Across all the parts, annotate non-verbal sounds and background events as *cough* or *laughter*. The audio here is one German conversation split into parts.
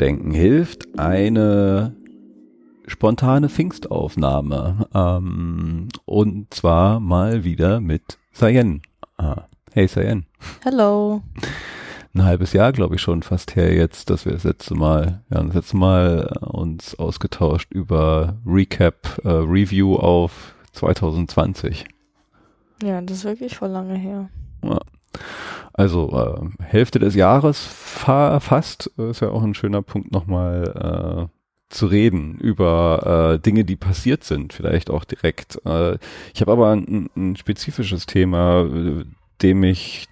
Willkommen zu Denken hilft. Eine spontane Pfingstaufnahme. Ähm, und zwar mal wieder mit Sayen. Ah, hey Sayen. Hello. Ein halbes Jahr, glaube ich, schon fast her jetzt, dass wir das letzte Mal, ja, das letzte Mal äh, uns ausgetauscht über Recap, äh, Review auf 2020. Ja, das ist wirklich voll lange her. Ja. Also äh, Hälfte des Jahres fa fast, äh, ist ja auch ein schöner Punkt nochmal äh, zu reden über äh, Dinge, die passiert sind, vielleicht auch direkt. Äh, ich habe aber ein, ein spezifisches Thema, dem ich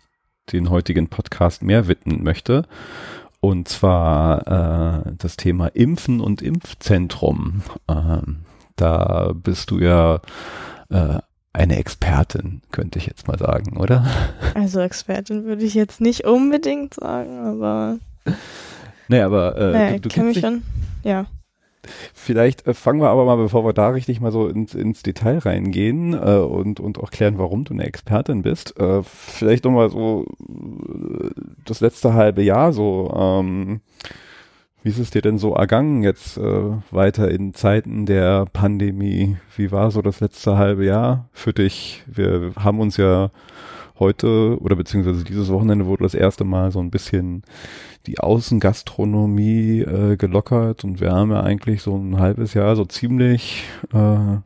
den heutigen Podcast mehr widmen möchte. Und zwar äh, das Thema Impfen und Impfzentrum. Ähm, da bist du ja äh, eine Expertin, könnte ich jetzt mal sagen, oder? Also Expertin würde ich jetzt nicht unbedingt sagen, aber. *laughs* Nee, aber äh, naja, du, du ich kenn mich schon. Ja. Vielleicht äh, fangen wir aber mal, bevor wir da richtig mal so ins, ins Detail reingehen äh, und, und auch klären, warum du eine Expertin bist. Äh, vielleicht nochmal so äh, das letzte halbe Jahr so. Ähm, wie ist es dir denn so ergangen jetzt äh, weiter in Zeiten der Pandemie? Wie war so das letzte halbe Jahr für dich? Wir haben uns ja heute oder beziehungsweise dieses Wochenende wurde das erste Mal so ein bisschen die Außengastronomie äh, gelockert und wir haben ja eigentlich so ein halbes Jahr so ziemlich äh,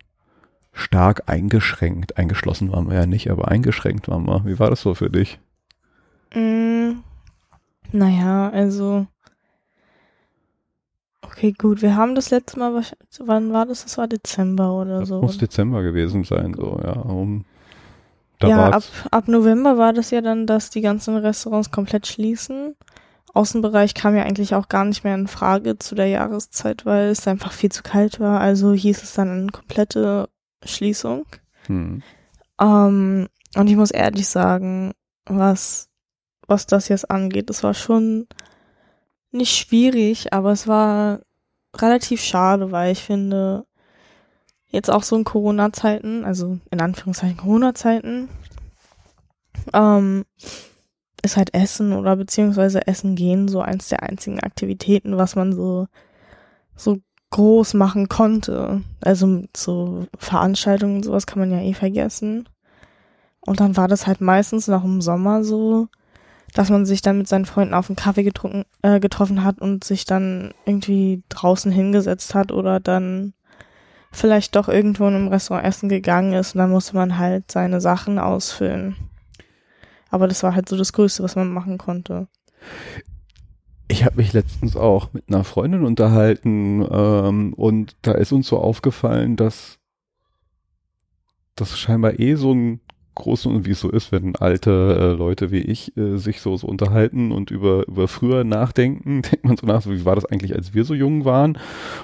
stark eingeschränkt. Eingeschlossen waren wir ja nicht, aber eingeschränkt waren wir. Wie war das so für dich? Mm, naja, also. Okay, gut. Wir haben das letzte Mal, wann war das? Das war Dezember oder Das so. muss Dezember gewesen sein, so, ja. Um, da ja, ab, ab November war das ja dann, dass die ganzen Restaurants komplett schließen. Außenbereich kam ja eigentlich auch gar nicht mehr in Frage zu der Jahreszeit, weil es einfach viel zu kalt war. Also hieß es dann eine komplette Schließung. hm. Ähm, und ich muss ehrlich sagen, was, was das jetzt angeht, es war schon nicht schwierig, aber es war relativ schade, weil ich finde, jetzt auch so in Corona-Zeiten, also in Anführungszeichen Corona-Zeiten, ähm, ist halt Essen oder beziehungsweise Essen gehen so eins der einzigen Aktivitäten, was man so, so groß machen konnte. Also so Veranstaltungen und sowas kann man ja eh vergessen. Und dann war das halt meistens noch im Sommer so, dass man sich dann mit seinen Freunden auf einen Kaffee getrunken, äh, getroffen hat und sich dann irgendwie draußen hingesetzt hat oder dann vielleicht doch irgendwo in einem Restaurant essen gegangen ist und dann musste man halt seine Sachen ausfüllen. Aber das war halt so das Größte, was man machen konnte. Ich habe mich letztens auch mit einer Freundin unterhalten ähm, und da ist uns so aufgefallen, dass das scheinbar eh so ein großen und wie es so ist, wenn alte äh, Leute wie ich äh, sich so, so unterhalten und über, über früher nachdenken, *laughs* denkt man so nach, so, wie war das eigentlich, als wir so jung waren?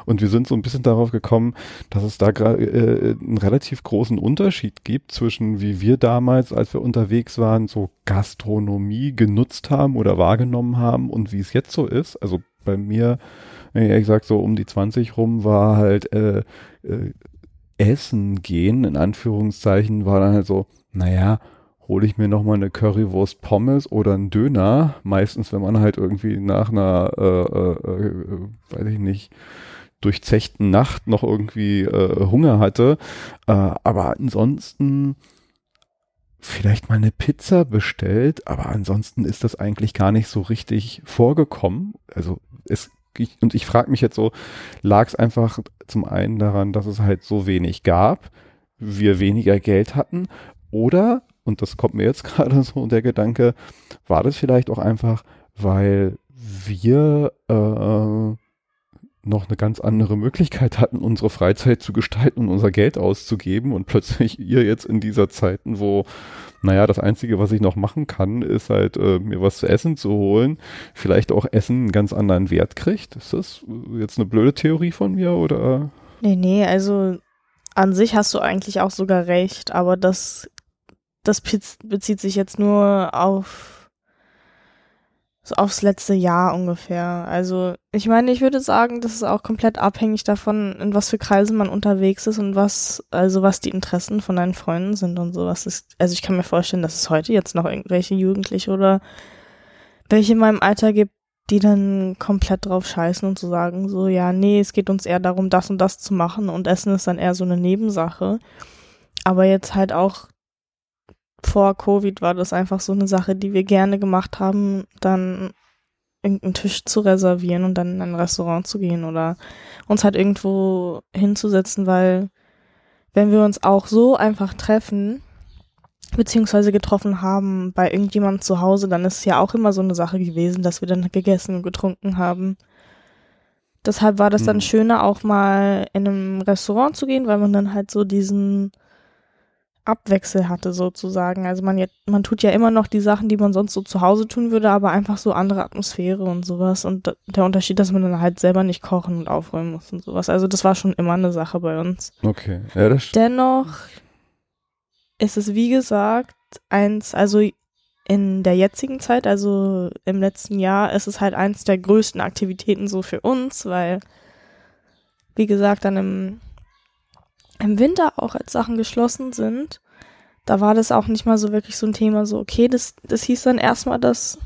Und wir sind so ein bisschen darauf gekommen, dass es da gerade äh, einen relativ großen Unterschied gibt zwischen wie wir damals, als wir unterwegs waren, so Gastronomie genutzt haben oder wahrgenommen haben und wie es jetzt so ist. Also bei mir, ehrlich gesagt, so um die 20 rum war halt äh, äh, Essen gehen, in Anführungszeichen, war dann halt so, naja, hole ich mir nochmal eine Currywurst Pommes oder einen Döner. Meistens, wenn man halt irgendwie nach einer, äh, äh, äh, weiß ich nicht, durchzechten Nacht noch irgendwie äh, Hunger hatte. Äh, aber ansonsten vielleicht mal eine Pizza bestellt, aber ansonsten ist das eigentlich gar nicht so richtig vorgekommen. Also es ich, und ich frage mich jetzt so, lag es einfach zum einen daran, dass es halt so wenig gab, wir weniger Geld hatten, oder, und das kommt mir jetzt *laughs* gerade so der Gedanke, war das vielleicht auch einfach, weil wir äh, noch eine ganz andere Möglichkeit hatten, unsere Freizeit zu gestalten und unser Geld auszugeben und plötzlich *laughs* ihr jetzt in dieser Zeiten, wo, naja, das Einzige, was ich noch machen kann, ist halt äh, mir was zu essen zu holen, vielleicht auch Essen einen ganz anderen Wert kriegt. Ist das jetzt eine blöde Theorie von mir oder? Nee, nee, also an sich hast du eigentlich auch sogar recht, aber das, das bezieht sich jetzt nur auf so aufs letzte Jahr ungefähr. Also ich meine, ich würde sagen, das ist auch komplett abhängig davon, in was für Kreisen man unterwegs ist und was, also was die Interessen von deinen Freunden sind und sowas ist. Also ich kann mir vorstellen, dass es heute jetzt noch irgendwelche Jugendliche oder welche in meinem Alter gibt, die dann komplett drauf scheißen und zu so sagen, so, ja, nee, es geht uns eher darum, das und das zu machen und Essen ist dann eher so eine Nebensache. Aber jetzt halt auch vor Covid war das einfach so eine Sache, die wir gerne gemacht haben, dann irgendeinen Tisch zu reservieren und dann in ein Restaurant zu gehen oder uns halt irgendwo hinzusetzen, weil wenn wir uns auch so einfach treffen, beziehungsweise getroffen haben bei irgendjemandem zu Hause, dann ist es ja auch immer so eine Sache gewesen, dass wir dann gegessen und getrunken haben. Deshalb war das dann hm. schöner, auch mal in einem Restaurant zu gehen, weil man dann halt so diesen Abwechsel hatte sozusagen. Also man, man tut ja immer noch die Sachen, die man sonst so zu Hause tun würde, aber einfach so andere Atmosphäre und sowas. Und der Unterschied, dass man dann halt selber nicht kochen und aufräumen muss und sowas. Also das war schon immer eine Sache bei uns. Okay. Ja, das Dennoch ist es, wie gesagt, eins, also in der jetzigen Zeit, also im letzten Jahr, ist es halt eins der größten Aktivitäten so für uns, weil, wie gesagt, dann im im Winter auch, als Sachen geschlossen sind, da war das auch nicht mal so wirklich so ein Thema, so, okay, das, das hieß dann erstmal, dass,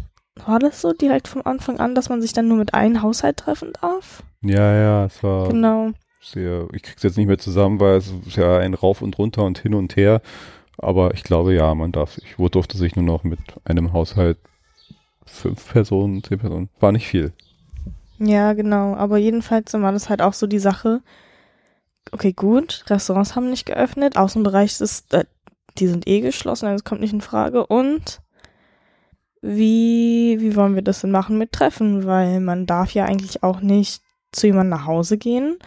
war das so direkt vom Anfang an, dass man sich dann nur mit einem Haushalt treffen darf? Ja, ja, es war. Genau. Sehr, ich krieg's jetzt nicht mehr zusammen, weil es ist ja ein Rauf und Runter und hin und her. Aber ich glaube, ja, man darf sich, wo durfte sich nur noch mit einem Haushalt fünf Personen, zehn Personen, war nicht viel. Ja, genau. Aber jedenfalls war das halt auch so die Sache, okay, gut, Restaurants haben nicht geöffnet, Außenbereich ist, äh, die sind eh geschlossen, also kommt nicht in Frage. Und wie, wie wollen wir das denn machen mit Treffen? Weil man darf ja eigentlich auch nicht zu jemandem nach Hause gehen.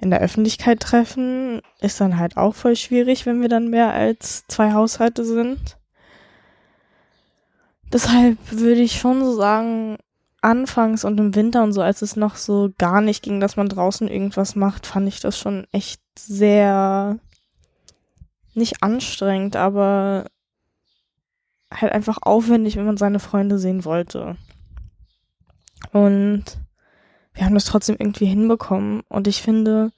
In der Öffentlichkeit treffen ist dann halt auch voll schwierig, wenn wir dann mehr als zwei Haushalte sind. Deshalb würde ich schon so sagen, anfangs und im Winter und so, als es noch so gar nicht ging, dass man draußen irgendwas macht, fand ich das schon echt sehr nicht anstrengend, aber halt einfach aufwendig, wenn man seine Freunde sehen wollte. Und wir haben das trotzdem irgendwie hinbekommen. Und ich finde,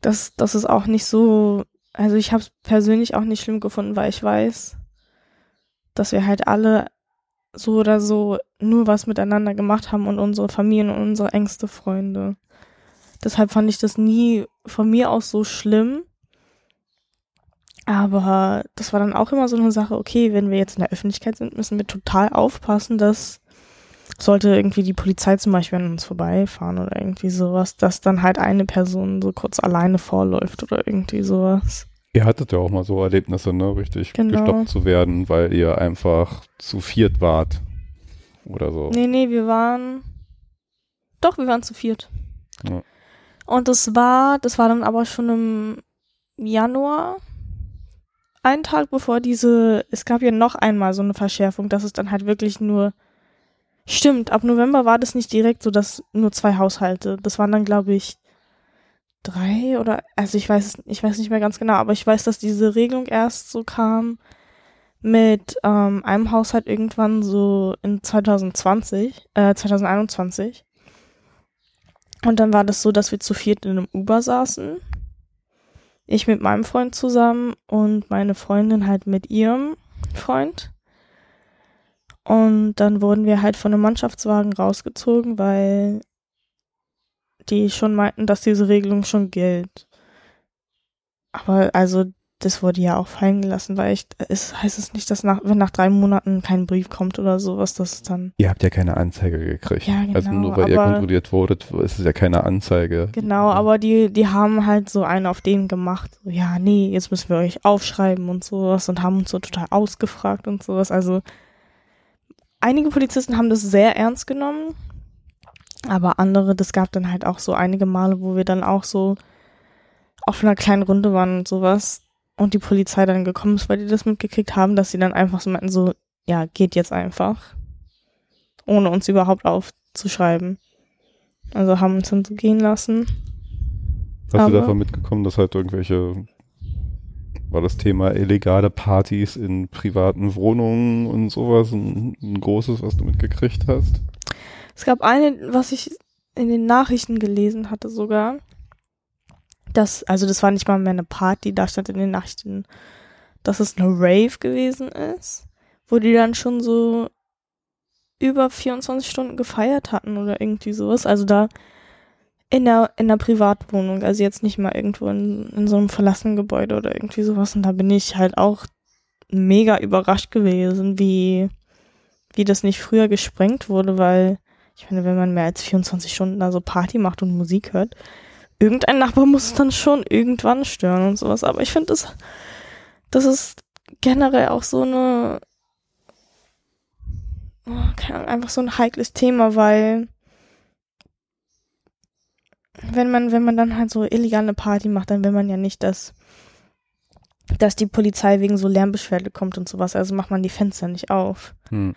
dass das ist auch nicht so, also ich habe es persönlich auch nicht schlimm gefunden, weil ich weiß, dass wir halt alle so oder so nur was miteinander gemacht haben und unsere Familien und unsere engste Freunde. Deshalb fand ich das nie von mir aus so schlimm. Aber das war dann auch immer so eine Sache, okay, wenn wir jetzt in der Öffentlichkeit sind, müssen wir total aufpassen, dass sollte irgendwie die Polizei zum Beispiel an uns vorbeifahren oder irgendwie sowas, dass dann halt eine Person so kurz alleine vorläuft oder irgendwie sowas. Ihr hattet ja auch mal so Erlebnisse, ne, richtig genau. gestoppt zu werden, weil ihr einfach zu viert wart. Oder so. Nee, nee, wir waren. Doch, wir waren zu viert. Ja. Und das war, das war dann aber schon im Januar. Einen Tag bevor diese, es gab ja noch einmal so eine Verschärfung, dass es dann halt wirklich nur, stimmt, ab November war das nicht direkt so, dass nur zwei Haushalte, das waren dann glaube ich drei oder, also ich weiß, ich weiß nicht mehr ganz genau, aber ich weiß, dass diese Regelung erst so kam mit ähm, einem Haushalt irgendwann so in 2020, äh, 2021. Und dann war das so, dass wir zu viert in einem Uber saßen. Ich mit meinem Freund zusammen und meine Freundin halt mit ihrem Freund. Und dann wurden wir halt von einem Mannschaftswagen rausgezogen, weil die schon meinten, dass diese Regelung schon gilt. Aber also das wurde ja auch fallen gelassen, weil ich, es heißt es nicht, dass nach, wenn nach drei Monaten kein Brief kommt oder sowas, dass es dann. Ihr habt ja keine Anzeige gekriegt. Ja, genau. Also nur weil ihr kontrolliert wurdet, ist es ja keine Anzeige. Genau, aber die, die haben halt so einen auf den gemacht. So, ja, nee, jetzt müssen wir euch aufschreiben und sowas und haben uns so total ausgefragt und sowas. Also einige Polizisten haben das sehr ernst genommen Aber andere, das gab dann halt auch so einige Male, wo wir dann auch so auf einer kleinen Runde waren und sowas und die Polizei dann gekommen ist, weil die das mitgekriegt haben, dass sie dann einfach so meinten, so, ja, geht jetzt einfach. Ohne uns überhaupt aufzuschreiben. Also haben uns dann so gehen lassen. Hast Aber- du davon mitgekommen, dass halt irgendwelche, war das Thema illegale Partys in privaten Wohnungen und sowas ein, ein großes, was du mitgekriegt hast? Es gab eine, was ich in den Nachrichten gelesen hatte sogar. Das, also das war nicht mal mehr eine Party, da stand in den Nachrichten, dass es eine Rave gewesen ist, wo die dann schon so über 24 Stunden gefeiert hatten oder irgendwie sowas. Also da in der, in der Privatwohnung, also jetzt nicht mal irgendwo in, in so einem verlassenen Gebäude oder irgendwie sowas. Und da bin ich halt auch mega überrascht gewesen, wie, wie das nicht früher gesprengt wurde, weil ich meine, wenn man mehr als 24 Stunden da so Party macht und Musik hört, irgendein Nachbar muss es dann schon irgendwann stören und sowas. Aber ich finde, das, das ist generell auch so eine, oh, keine Ahnung, einfach so ein heikles Thema, weil wenn man, wenn man dann halt so illegal eine Party macht, dann will man ja nicht, dass, dass die Polizei wegen so Lärmbeschwerde kommt und sowas. Also macht man die Fenster nicht auf. Hm.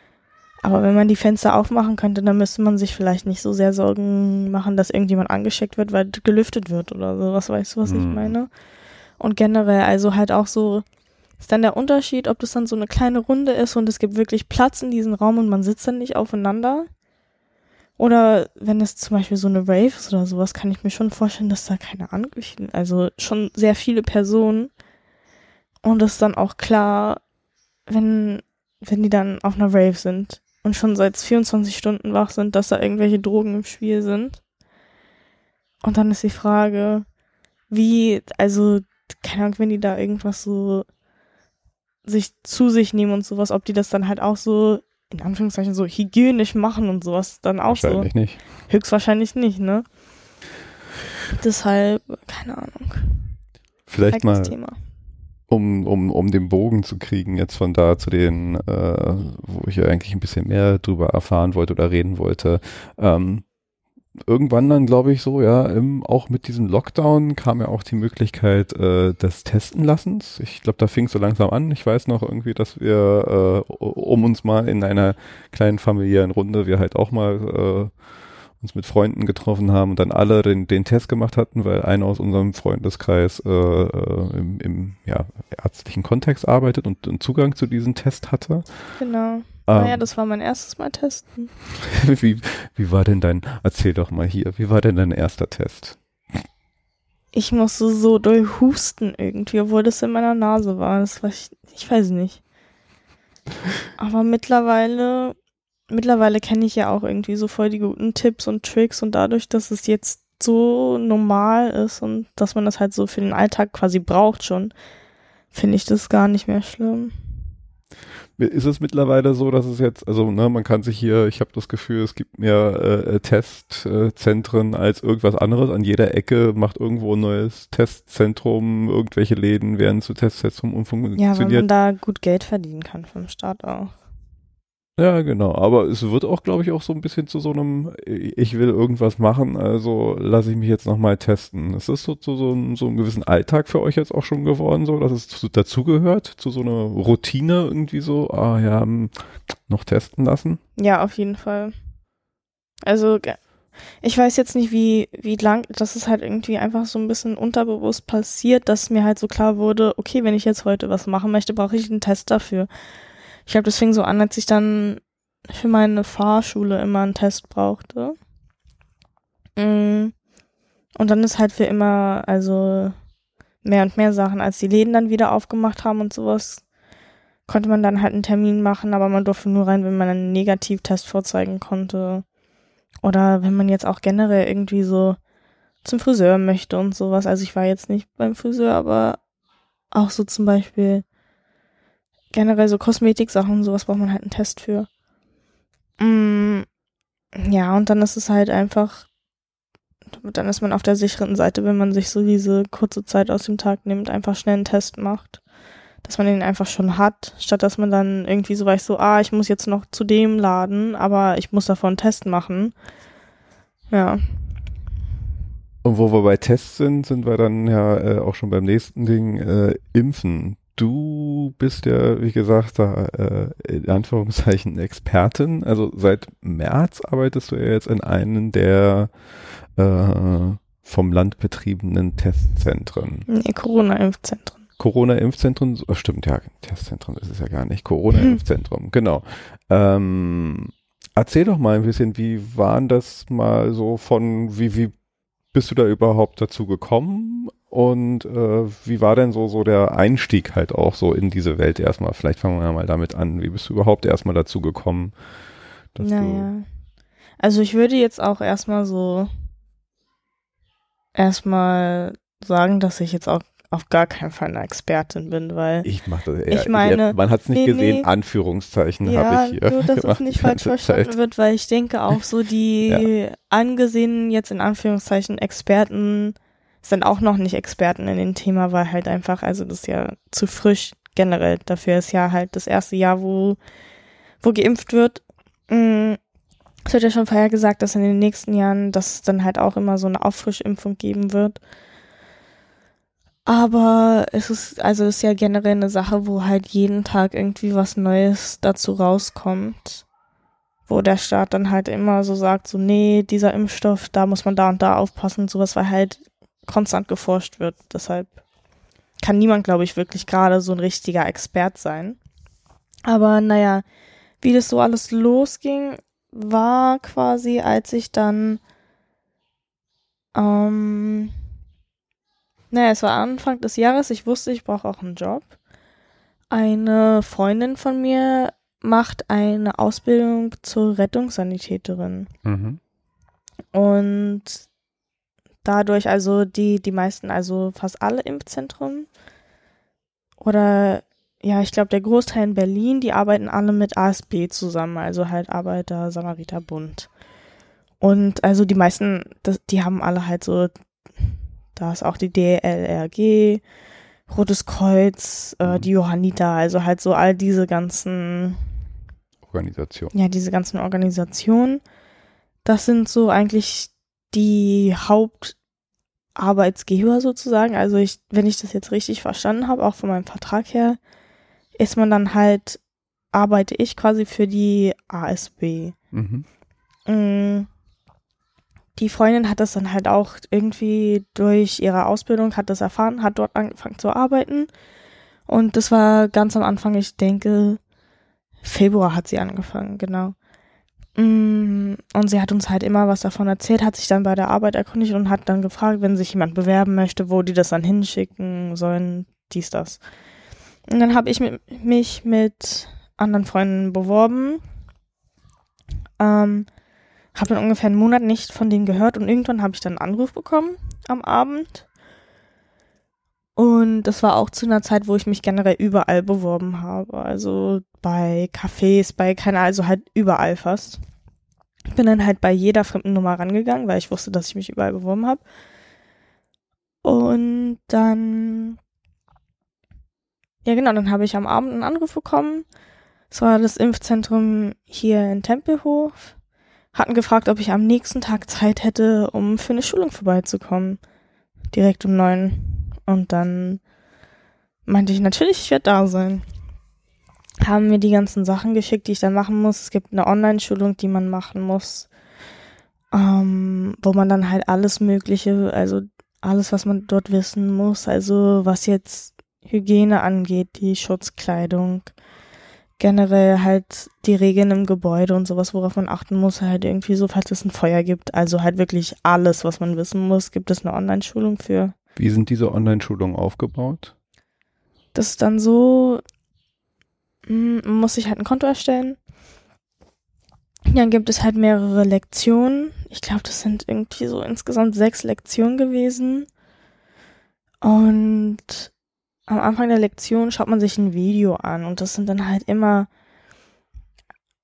Aber wenn man die Fenster aufmachen könnte, dann müsste man sich vielleicht nicht so sehr Sorgen machen, dass irgendjemand angesteckt wird, weil gelüftet wird oder so. Was weißt du, was ich Hm. meine? Und generell, also halt auch so, ist dann der Unterschied, ob das dann so eine kleine Runde ist und es gibt wirklich Platz in diesem Raum und man sitzt dann nicht aufeinander. Oder wenn es zum Beispiel so eine Rave ist oder sowas, kann ich mir schon vorstellen, dass da keine viele- also schon sehr viele Personen. Und es ist dann auch klar, wenn, wenn die dann auf einer Rave sind und schon seit 24 Stunden wach sind, dass da irgendwelche Drogen im Spiel sind. Und dann ist die Frage, wie, also, keine Ahnung, wenn die da irgendwas so sich zu sich nehmen und sowas, ob die das dann halt auch so, in Anführungszeichen, so hygienisch machen und sowas dann auch so. Wahrscheinlich nicht. Höchstwahrscheinlich nicht, ne? Deshalb, keine Ahnung. Vielleicht Heikles mal, Thema. Um, um, um den Bogen zu kriegen, jetzt von da zu den, äh, wo ich ja eigentlich ein bisschen mehr drüber erfahren wollte oder reden wollte. Ähm, irgendwann dann, glaube ich, so, ja, im, auch mit diesem Lockdown kam ja auch die Möglichkeit äh, des Testenlassens. Ich glaube, da fing es so langsam an. Ich weiß noch irgendwie, dass wir, äh, um uns mal in einer kleinen familiären Runde, wir halt auch mal äh, uns mit Freunden getroffen haben und dann alle den, den Test gemacht hatten, weil einer aus unserem Freundeskreis äh, äh, im, im ja, ärztlichen Kontext arbeitet und einen Zugang zu diesem Test hatte. Genau. Ähm, naja, das war mein erstes Mal testen. *laughs* wie, wie war denn dein, erzähl doch mal hier, wie war denn dein erster Test? Ich musste so doll husten irgendwie, obwohl das in meiner Nase war. Das war ich, ich weiß nicht. Aber mittlerweile, mittlerweile kenne ich ja auch irgendwie so voll die guten Tipps und Tricks und dadurch, dass es jetzt so normal ist und dass man das halt so für den Alltag quasi braucht schon, finde ich das gar nicht mehr schlimm. Ist es mittlerweile so, dass es jetzt, also ne, man kann sich hier, ich habe das Gefühl, es gibt mehr äh, Testzentren als irgendwas anderes. An jeder Ecke macht irgendwo ein neues Testzentrum, irgendwelche Läden werden zu Testzentrum Ja, weil umfunktioniert. man da gut Geld verdienen kann vom Staat auch. Ja, genau. Aber es wird auch, glaube ich, auch so ein bisschen zu so einem, ich will irgendwas machen, also lasse ich mich jetzt nochmal testen. Ist das so zu so, einem- so einem gewissen Alltag für euch jetzt auch schon geworden, so, dass es zu, dazugehört, zu so einer Routine irgendwie so, ah ja, hm, noch testen lassen? Ja, auf jeden Fall. Also, ich weiß jetzt nicht, wie, wie lang, das ist halt irgendwie einfach so ein bisschen unterbewusst passiert, dass mir halt so klar wurde, okay, wenn ich jetzt heute was machen möchte, brauche ich einen Test dafür. Ich glaube, das fing so an, als ich dann für meine Fahrschule immer einen Test brauchte. Mm. Und dann ist halt für immer, also mehr und mehr Sachen, als die Läden dann wieder aufgemacht haben und sowas, konnte man dann halt einen Termin machen, aber man durfte nur rein, wenn man einen Negativtest vorzeigen konnte. Oder wenn man jetzt auch generell irgendwie so zum Friseur möchte und sowas. Also ich war jetzt nicht beim Friseur, aber auch so zum Beispiel generell so Kosmetiksachen sowas braucht man halt einen Test für. Mm, ja, und dann ist es halt einfach, dann ist man auf der sicheren Seite, wenn man sich so diese kurze Zeit aus dem Tag nimmt, einfach schnell einen Test macht dass man den einfach schon hat, statt dass man dann irgendwie so weiß, so, ah, ich muss jetzt noch zu dem laden, aber ich muss davon einen Test machen. Ja. Und wo wir bei Tests sind, sind wir dann ja äh, auch schon beim nächsten Ding, äh, Impfen. Du bist ja, wie gesagt, da äh, in Anführungszeichen Expertin. Also seit März arbeitest du ja jetzt in einem der äh, vom Land betriebenen Testzentren. Nee, Corona-Impfzentren. Corona-Impfzentren, oh, stimmt, ja, Testzentrum ist es ja gar nicht. Corona-Impfzentrum, genau. Ähm, erzähl doch mal ein bisschen, wie waren das mal so von, wie, wie bist du da überhaupt dazu gekommen? Und äh, wie war denn so, so der Einstieg halt auch so in diese Welt erstmal? Vielleicht fangen wir mal damit an. Wie bist du überhaupt erstmal dazu gekommen? naja. Also ich würde jetzt auch erstmal so erstmal sagen, dass ich jetzt auch auf gar keinen Fall eine Expertin bin, weil ich mache das eher, ich meine, man hat es nicht nee, gesehen, nee. Anführungszeichen ja, habe ich hier. Nur, dass es nicht *laughs* falsch verstanden Zeit. wird, weil ich denke auch so die *laughs* ja. angesehenen jetzt in Anführungszeichen Experten sind auch noch nicht Experten in dem Thema, weil halt einfach, also das ist ja zu frisch generell. Dafür ist ja halt das erste Jahr, wo, wo geimpft wird. Mm, es wird ja schon vorher gesagt, dass in den nächsten Jahren, dass es dann halt auch immer so eine Auffrischimpfung geben wird. Aber es ist, also es ist ja generell eine Sache, wo halt jeden Tag irgendwie was Neues dazu rauskommt. Wo der Staat dann halt immer so sagt, so, nee, dieser Impfstoff, da muss man da und da aufpassen, sowas, weil halt konstant geforscht wird. Deshalb kann niemand, glaube ich, wirklich gerade so ein richtiger Expert sein. Aber naja, wie das so alles losging, war quasi, als ich dann, ähm, naja, es war Anfang des Jahres, ich wusste, ich brauche auch einen Job. Eine Freundin von mir macht eine Ausbildung zur Rettungssanitäterin. Mhm. Und dadurch, also die, die meisten, also fast alle Impfzentren oder ja, ich glaube, der Großteil in Berlin, die arbeiten alle mit ASB zusammen, also halt Arbeiter, Samariter Bund. Und also die meisten, das, die haben alle halt so, da ist auch die DLRG, Rotes Kreuz, äh, mhm. die Johanniter, also halt so all diese ganzen Organisationen. Ja, diese ganzen Organisationen. Das sind so eigentlich die Hauptarbeitsgeber sozusagen. Also ich, wenn ich das jetzt richtig verstanden habe, auch von meinem Vertrag her, ist man dann halt, arbeite ich quasi für die ASB. Mhm. Mm. Die Freundin hat das dann halt auch irgendwie durch ihre Ausbildung, hat das erfahren, hat dort angefangen zu arbeiten. Und das war ganz am Anfang, ich denke, Februar hat sie angefangen, genau. Mm. Und sie hat uns halt immer was davon erzählt, hat sich dann bei der Arbeit erkundigt und hat dann gefragt, wenn sich jemand bewerben möchte, wo die das dann hinschicken sollen, dies, das. Und dann habe ich mich mit anderen Freunden beworben. Ähm, habe dann ungefähr einen Monat nicht von denen gehört und irgendwann habe ich dann einen Anruf bekommen am Abend. Und das war auch zu einer Zeit, wo ich mich generell überall beworben habe. Also bei Cafés, bei keine, also halt überall fast. Bin dann halt bei jeder fremden Nummer rangegangen, weil ich wusste, dass ich mich überall beworben habe. Und dann ja, genau, dann habe ich am Abend einen Anruf bekommen. Es war das Impfzentrum hier in Tempelhof. Hatten gefragt, ob ich am nächsten Tag Zeit hätte, um für eine Schulung vorbeizukommen. Direkt um neun. Und dann meinte ich, natürlich, ich werde da sein. Haben mir die ganzen Sachen geschickt, die ich dann machen muss. Es gibt eine Online-Schulung, die man machen muss. Ähm, wo man dann halt alles Mögliche, also alles, was man dort wissen muss, also was jetzt Hygiene angeht, die Schutzkleidung, generell halt die Regeln im Gebäude und sowas, worauf man achten muss, halt irgendwie so, falls es ein Feuer gibt. Also halt wirklich alles, was man wissen muss, gibt es eine Online-Schulung für. Wie sind diese Online-Schulungen aufgebaut? Das ist dann so, muss sich halt ein Konto erstellen. Dann gibt es halt mehrere Lektionen. Ich glaube, das sind irgendwie so insgesamt sechs Lektionen gewesen. Und am Anfang der Lektion schaut man sich ein Video an und das sind dann halt immer,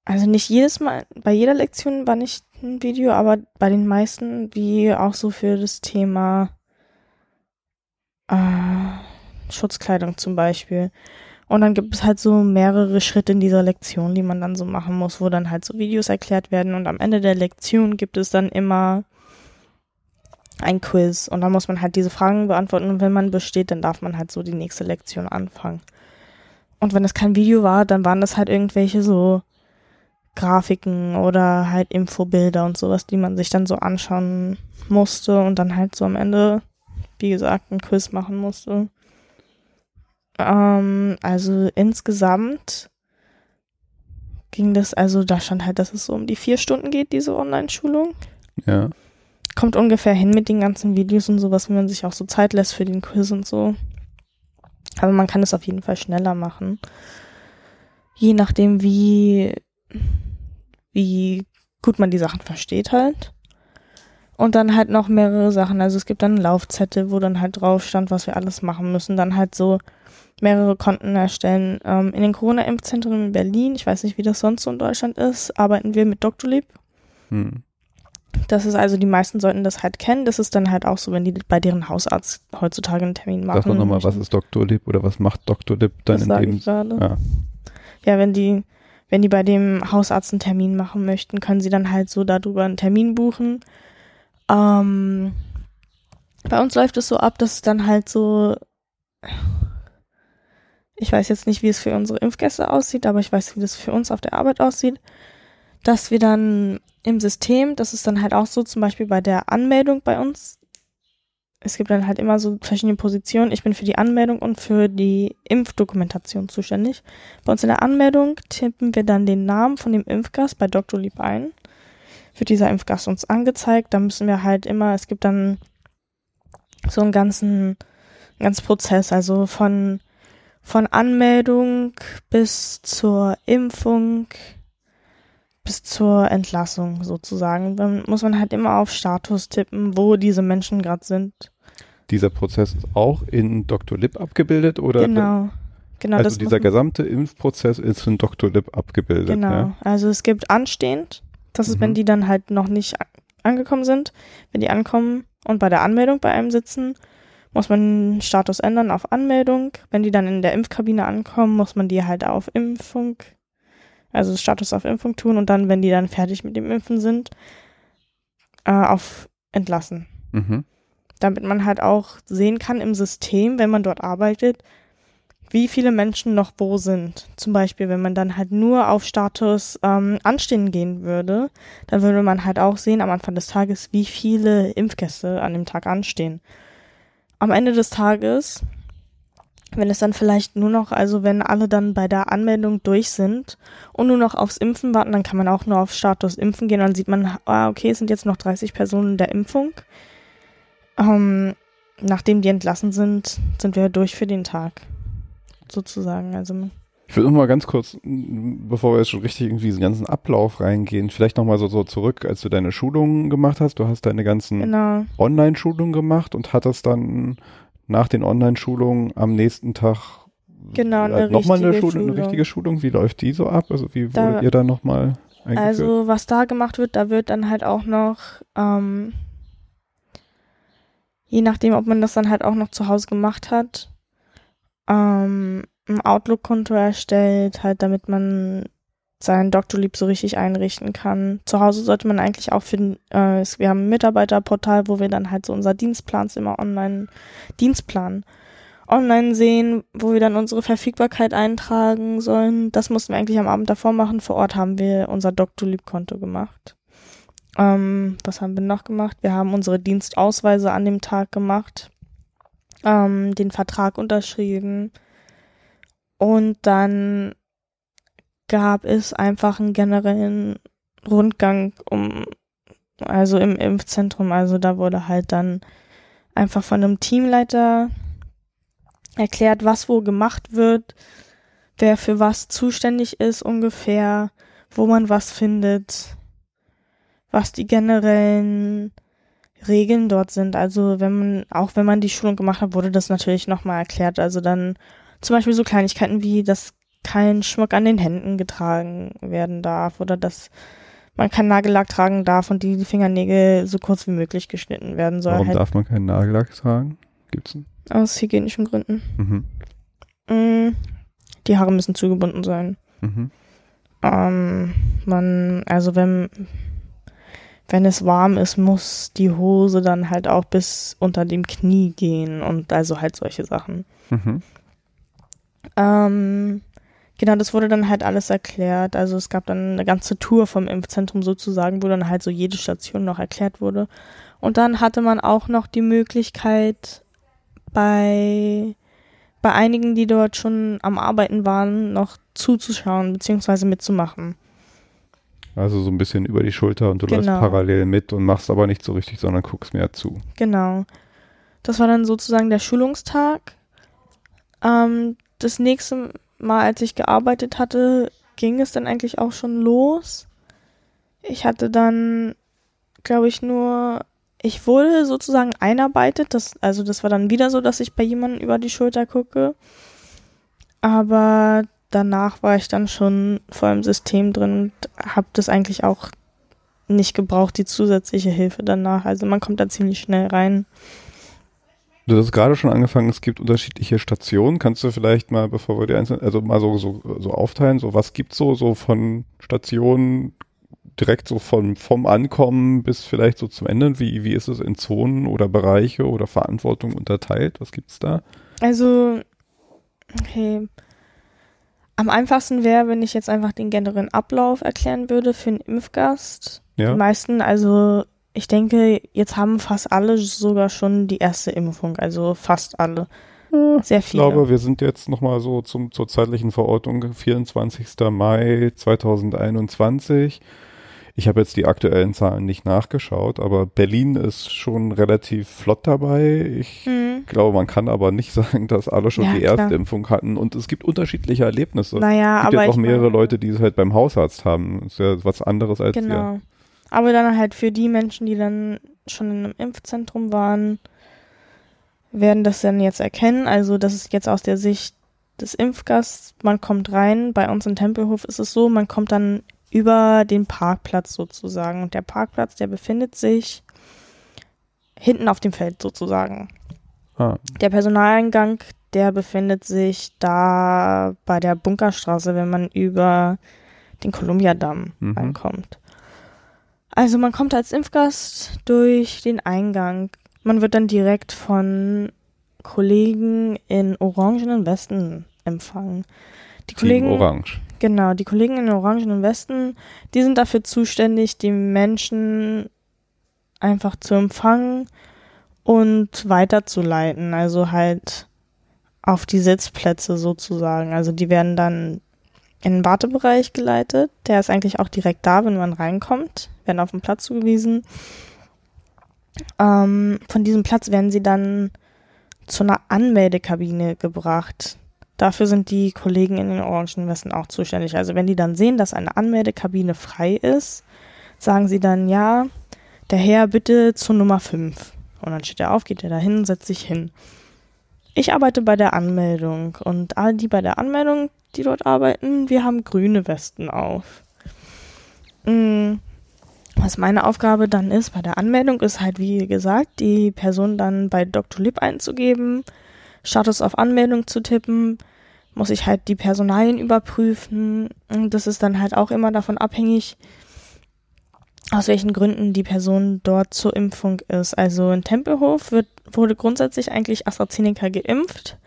also nicht jedes Mal, bei jeder Lektion war nicht ein Video, aber bei den meisten, wie auch so für das Thema äh, Schutzkleidung zum Beispiel. Und dann gibt es halt so mehrere Schritte in dieser Lektion, die man dann so machen muss, wo dann halt so Videos erklärt werden und am Ende der Lektion gibt es dann immer ein Quiz und dann muss man halt diese Fragen beantworten und wenn man besteht, dann darf man halt so die nächste Lektion anfangen. Und wenn es kein Video war, dann waren das halt irgendwelche so Grafiken oder halt Infobilder und sowas, die man sich dann so anschauen musste und dann halt so am Ende, wie gesagt, ein Quiz machen musste. Ähm, also insgesamt ging das, also da stand halt, dass es so um die vier Stunden geht, diese Online-Schulung. Ja. Kommt ungefähr hin mit den ganzen Videos und sowas, wenn man sich auch so Zeit lässt für den Quiz und so. Aber man kann es auf jeden Fall schneller machen. Je nachdem, wie, wie gut man die Sachen versteht halt. Und dann halt noch mehrere Sachen. Also es gibt dann Laufzettel, wo dann halt drauf stand, was wir alles machen müssen. Dann halt so mehrere Konten erstellen. Ähm, in den Corona-Impfzentren in Berlin, ich weiß nicht, wie das sonst so in Deutschland ist, arbeiten wir mit Doctolib. Hm. Das ist also, die meisten sollten das halt kennen. Das ist dann halt auch so, wenn die bei deren Hausarzt heutzutage einen Termin machen. Sag doch nochmal, was ist Doctolib oder was macht Doctolib dann das in dem? ich gerade. Ja. Ja, wenn die, wenn die bei dem Hausarzt einen Termin machen möchten, können sie dann halt so darüber einen Termin buchen. Ähm, bei uns läuft es so ab, dass es dann halt so, ich weiß jetzt nicht, wie es für unsere Impfgäste aussieht, aber ich weiß, wie das für uns auf der Arbeit aussieht, dass wir dann im System, das ist dann halt auch so, zum Beispiel bei der Anmeldung bei uns, es gibt dann halt immer so verschiedene Positionen. Ich bin für die Anmeldung und für die Impfdokumentation zuständig. Bei uns in der Anmeldung tippen wir dann den Namen von dem Impfgast bei Dr. Lieb ein. Wird dieser Impfgast uns angezeigt, da müssen wir halt immer, es gibt dann so einen ganzen, ganz Prozess, also von, von Anmeldung bis zur Impfung, bis zur Entlassung sozusagen. Dann muss man halt immer auf Status tippen, wo diese Menschen gerade sind. Dieser Prozess ist auch in Doctolib abgebildet oder? Genau. Genau, also dieser gesamte Impfprozess ist in Doctolib abgebildet. Genau. Ja? Also es gibt anstehend, das ist, wenn Mhm. die dann halt noch nicht angekommen sind. Wenn die ankommen und bei der Anmeldung bei einem sitzen, muss man den Status ändern auf Anmeldung. Wenn die dann in der Impfkabine ankommen, muss man die halt auf Impfung, also Status auf Impfung tun und dann, wenn die dann fertig mit dem Impfen sind, äh, auf entlassen. Mhm. Damit man halt auch sehen kann im System, wenn man dort arbeitet, wie viele Menschen noch wo sind. Zum Beispiel, wenn man dann halt nur auf Status ähm, anstehen gehen würde, dann würde man halt auch sehen am Anfang des Tages, wie viele Impfgäste an dem Tag anstehen. Am Ende des Tages, wenn es dann vielleicht nur noch, also wenn alle dann bei der Anmeldung durch sind und nur noch aufs Impfen warten, dann kann man auch nur auf Status Impfen gehen dann sieht man, ah, okay, es sind jetzt noch 30 Personen der Impfung. Ähm, nachdem die entlassen sind, sind wir durch für den Tag. Sozusagen. Also Ich würde noch mal ganz kurz, bevor wir jetzt schon richtig irgendwie diesen ganzen Ablauf reingehen, vielleicht noch mal so, so zurück, als du deine Schulungen gemacht hast. Du hast deine ganzen genau. Online-Schulungen gemacht und hattest dann nach den Online-Schulungen am nächsten Tag Genau, eine nochmal eine, richtige Schulung, eine richtige Schulung. Wie läuft die so ab? Also wie Da- wurdet ihr da nochmal eingeführt? Also was da gemacht wird, da wird dann halt auch noch, ähm, je nachdem, ob man das dann halt auch noch zu Hause gemacht hat, ähm, ein Outlook-Konto erstellt, halt damit man seinen Doktorlieb so richtig einrichten kann. Zu Hause sollte man eigentlich auch finden, äh, wir haben ein Mitarbeiterportal, wo wir dann halt so unser Dienstplan immer online, Dienstplan online sehen, wo wir dann unsere Verfügbarkeit eintragen sollen. Das mussten wir eigentlich am Abend davor machen. Vor Ort haben wir unser Doktorlieb-Konto gemacht. Ähm, was haben wir noch gemacht? Wir haben unsere Dienstausweise an dem Tag gemacht, ähm, den Vertrag unterschrieben und dann gab es einfach einen generellen Rundgang um, also im Impfzentrum. Also da wurde halt dann einfach von einem Teamleiter erklärt, was wo gemacht wird, wer für was zuständig ist ungefähr, wo man was findet, was die generellen Regeln dort sind. Also wenn man, auch wenn man die Schulung gemacht hat, wurde das natürlich nochmal erklärt. Also dann zum Beispiel so Kleinigkeiten wie, dass kein Schmuck an den Händen getragen werden darf oder dass man keinen Nagellack tragen darf und die Fingernägel so kurz wie möglich geschnitten werden soll. Warum halt darf man keinen Nagellack tragen? Gibt's einen? aus hygienischen Gründen. Mhm. Mm, Die Haare müssen zugebunden sein. Mhm. Ähm, man, also wenn, wenn es warm ist, muss die Hose dann halt auch bis unter dem Knie gehen und also halt solche Sachen. Mhm. Ähm, genau, das wurde dann halt alles erklärt. Also es gab dann eine ganze Tour vom Impfzentrum sozusagen, wo dann halt so jede Station noch erklärt wurde. Und dann hatte man auch noch die Möglichkeit, bei, bei einigen, die dort schon am Arbeiten waren, noch zuzuschauen bzw. mitzumachen. Also so ein bisschen über die Schulter und du läufst Genau. parallel mit und machst aber nicht so richtig, sondern guckst mehr zu. Genau. Das war dann sozusagen der Schulungstag. Ähm, das nächste Mal, als ich gearbeitet hatte, ging es dann eigentlich auch schon los. Ich hatte dann, glaube ich, nur, ich wurde sozusagen einarbeitet. Das, also das war dann wieder so, dass ich bei jemandem über die Schulter gucke. Aber danach war ich dann schon voll im System drin und habe das eigentlich auch nicht gebraucht, die zusätzliche Hilfe danach. Also man kommt da ziemlich schnell rein. Du hast gerade schon angefangen, es gibt unterschiedliche Stationen. Kannst du vielleicht mal, bevor wir die einzelnen, also mal so, so, so aufteilen, so was gibt's so, so von Stationen direkt so vom, vom Ankommen bis vielleicht so zum Ende? Wie, wie ist es in Zonen oder Bereiche oder Verantwortung unterteilt? Was gibt's da? Also, okay. Am einfachsten wäre, wenn ich jetzt einfach den generellen Ablauf erklären würde für einen Impfgast. Ja. Die meisten, also ich denke, jetzt haben fast alle sogar schon die erste Impfung, also fast alle. Sehr Ich viele. glaube, wir sind jetzt nochmal so zum, zur zeitlichen Verortung 24. Mai 2021. Ich habe jetzt die aktuellen Zahlen nicht nachgeschaut, aber Berlin ist schon relativ flott dabei. Ich Hm. glaube, man kann aber nicht *laughs* sagen, dass alle schon Ja, die klar. erste Impfung hatten. Und es gibt unterschiedliche Erlebnisse. Naja, es gibt aber jetzt auch ich mehrere meine- Leute, die es halt beim Hausarzt haben. Das ist ja was anderes als wir. Aber dann halt für die Menschen, die dann schon in einem Impfzentrum waren, werden das dann jetzt erkennen. Also das ist jetzt aus der Sicht des Impfgasts. Man kommt rein. Bei uns in Tempelhof ist es so, man kommt dann über den Parkplatz sozusagen. Und der Parkplatz, der befindet sich hinten auf dem Feld sozusagen. Ah, Der Personaleingang, der befindet sich da bei der Bunkerstraße, wenn man über den Kolumbiadamm Mhm. reinkommt. Also man kommt als Impfgast durch den Eingang. Man wird dann direkt von Kollegen in orangenen Westen empfangen. Die Team Kollegen, Orange. Genau, die Kollegen in orangenen Westen, die sind dafür zuständig, die Menschen einfach zu empfangen und weiterzuleiten. Also halt auf die Sitzplätze sozusagen. Also die werden dann in den Wartebereich geleitet. Der ist eigentlich auch direkt da, wenn man reinkommt. Werden auf den Platz zugewiesen. Ähm, von diesem Platz werden sie dann zu einer Anmeldekabine gebracht. Dafür sind die Kollegen in den orangen Westen auch zuständig. Also wenn die dann sehen, dass eine Anmeldekabine frei ist, sagen sie dann, ja, der Herr bitte zur Nummer 5. Und dann steht er auf, geht er dahin, setzt sich hin. Ich arbeite bei der Anmeldung und alle, die bei der Anmeldung, die dort arbeiten, wir haben grüne Westen auf. Mm, Was meine Aufgabe dann ist bei der Anmeldung, ist halt, wie gesagt, die Person dann bei Dr. Lip einzugeben, Status auf Anmeldung zu tippen, muss ich halt die Personalien überprüfen. Und das ist dann halt auch immer davon abhängig, aus welchen Gründen die Person dort zur Impfung ist. Also in Tempelhof wird, wurde grundsätzlich eigentlich AstraZeneca geimpft.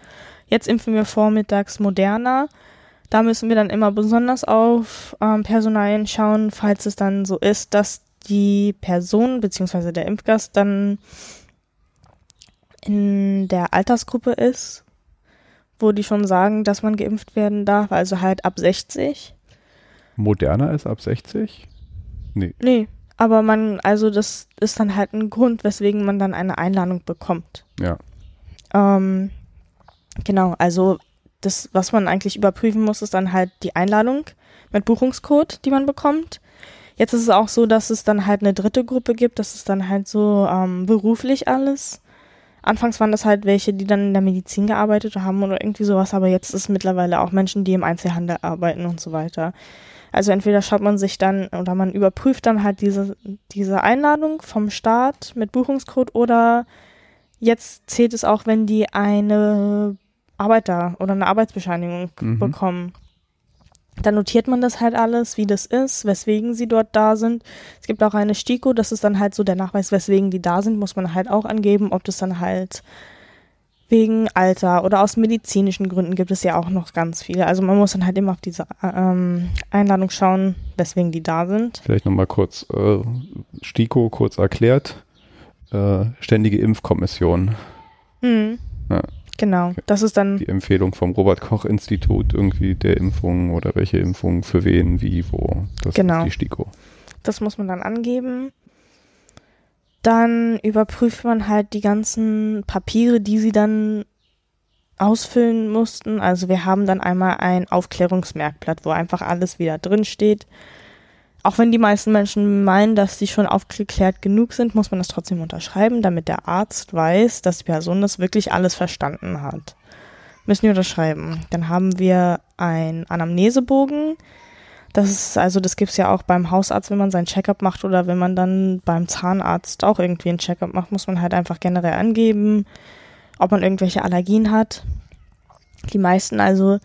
Jetzt impfen wir vormittags Moderna. Da müssen wir dann immer besonders auf ähm, Personalien schauen, falls es dann so ist, dass die Person bzw. der Impfgast dann in der Altersgruppe ist, wo die schon sagen, dass man geimpft werden darf, also halt ab 60. Moderner ist ab 60? Nee. Nee, aber man, also das ist dann halt ein Grund, weswegen man dann eine Einladung bekommt. Ja. Ähm, genau, also das, was man eigentlich überprüfen muss, ist dann halt die Einladung mit Buchungscode, die man bekommt. Jetzt ist es auch so, dass es dann halt eine dritte Gruppe gibt, das ist dann halt so ähm, beruflich alles. Anfangs waren das halt welche, die dann in der Medizin gearbeitet haben oder irgendwie sowas, aber jetzt ist es mittlerweile auch Menschen, die im Einzelhandel arbeiten und so weiter. Also entweder schaut man sich dann oder man überprüft dann halt diese, diese Einladung vom Staat mit Buchungscode oder jetzt zählt es auch, wenn die eine Arbeiter- oder eine Arbeitsbescheinigung Mhm. bekommen. Dann notiert man das halt alles, wie das ist, weswegen sie dort da sind. Es gibt auch eine STIKO, das ist dann halt so der Nachweis, weswegen die da sind, muss man halt auch angeben, ob das dann halt wegen Alter oder aus medizinischen Gründen gibt es ja auch noch ganz viele. Also man muss dann halt immer auf diese ähm, Einladung schauen, weswegen die da sind. Vielleicht nochmal kurz, äh, STIKO kurz erklärt, äh, Ständige Impfkommission. Mhm. Ja. Genau, das ist dann. Die Empfehlung vom Robert-Koch-Institut irgendwie der Impfung oder welche Impfung für wen, wie, wo. Das genau. ist die STIKO. Das muss man dann angeben. Dann überprüft man halt die ganzen Papiere, die sie dann ausfüllen mussten. Also wir haben dann einmal ein Aufklärungsmerkblatt, wo einfach alles wieder drin steht auch wenn die meisten Menschen meinen, dass sie schon aufgeklärt genug sind, muss man das trotzdem unterschreiben, damit der Arzt weiß, dass die Person das wirklich alles verstanden hat. Müssen wir unterschreiben. Dann haben wir einen Anamnesebogen. Das ist, also das gibt's ja auch beim Hausarzt, wenn man seinen Checkup macht oder wenn man dann beim Zahnarzt auch irgendwie einen Checkup macht, muss man halt einfach generell angeben, ob man irgendwelche Allergien hat. Die meisten also,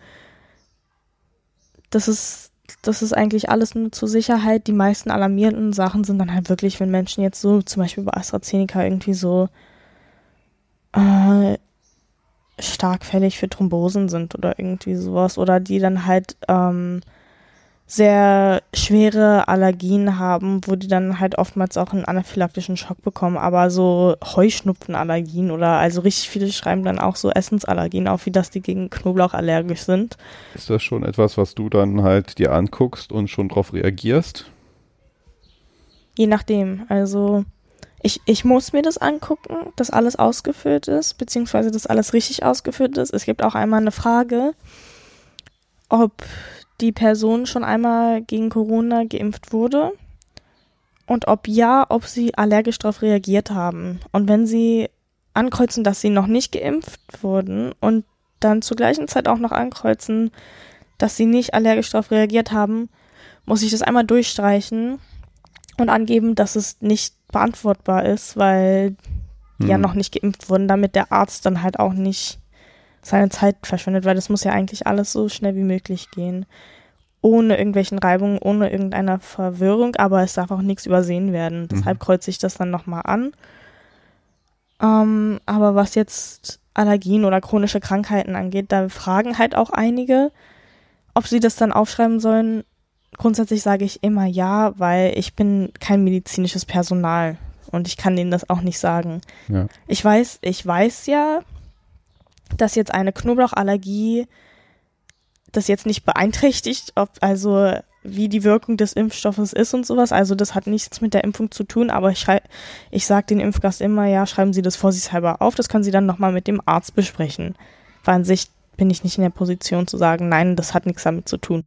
das ist das ist eigentlich alles nur zur Sicherheit. Die meisten alarmierenden Sachen sind dann halt wirklich, wenn Menschen jetzt so, zum Beispiel bei AstraZeneca, irgendwie so äh, stark fällig für Thrombosen sind oder irgendwie sowas. Oder die dann halt ähm, sehr schwere Allergien haben, wo die dann halt oftmals auch einen anaphylaktischen Schock bekommen, aber so Heuschnupfenallergien oder also richtig viele schreiben dann auch so Essensallergien auf, wie dass die gegen Knoblauch allergisch sind. Ist das schon etwas, was du dann halt dir anguckst und schon drauf reagierst? Je nachdem, also ich, ich muss mir das angucken, dass alles ausgefüllt ist, beziehungsweise dass alles richtig ausgefüllt ist. Es gibt auch einmal eine Frage, ob die Person schon einmal gegen Corona geimpft wurde und ob ja, ob sie allergisch darauf reagiert haben. Und wenn sie ankreuzen, dass sie noch nicht geimpft wurden und dann zur gleichen Zeit auch noch ankreuzen, dass sie nicht allergisch darauf reagiert haben, muss ich das einmal durchstreichen und angeben, dass es nicht beantwortbar ist, weil die hm. ja noch nicht geimpft wurden, damit der Arzt dann halt auch nicht seine Zeit verschwendet, weil das muss ja eigentlich alles so schnell wie möglich gehen. Ohne irgendwelchen Reibungen, ohne irgendeiner Verwirrung, aber es darf auch nichts übersehen werden. Mhm. Deshalb kreuze ich das dann nochmal an. Ähm, aber was jetzt Allergien oder chronische Krankheiten angeht, da fragen halt auch einige, ob sie das dann aufschreiben sollen. Grundsätzlich sage ich immer ja, weil ich bin kein medizinisches Personal und ich kann denen das auch nicht sagen. Ja. Ich weiß, ich weiß ja, dass jetzt eine Knoblauchallergie das jetzt nicht beeinträchtigt, ob also wie die Wirkung des Impfstoffes ist und sowas. Also das hat nichts mit der Impfung zu tun, aber ich, ich sage den Impfgast immer, ja, schreiben Sie das vorsichtshalber auf, das können Sie dann nochmal mit dem Arzt besprechen. Weil an sich bin ich nicht in der Position zu sagen, nein, das hat nichts damit zu tun.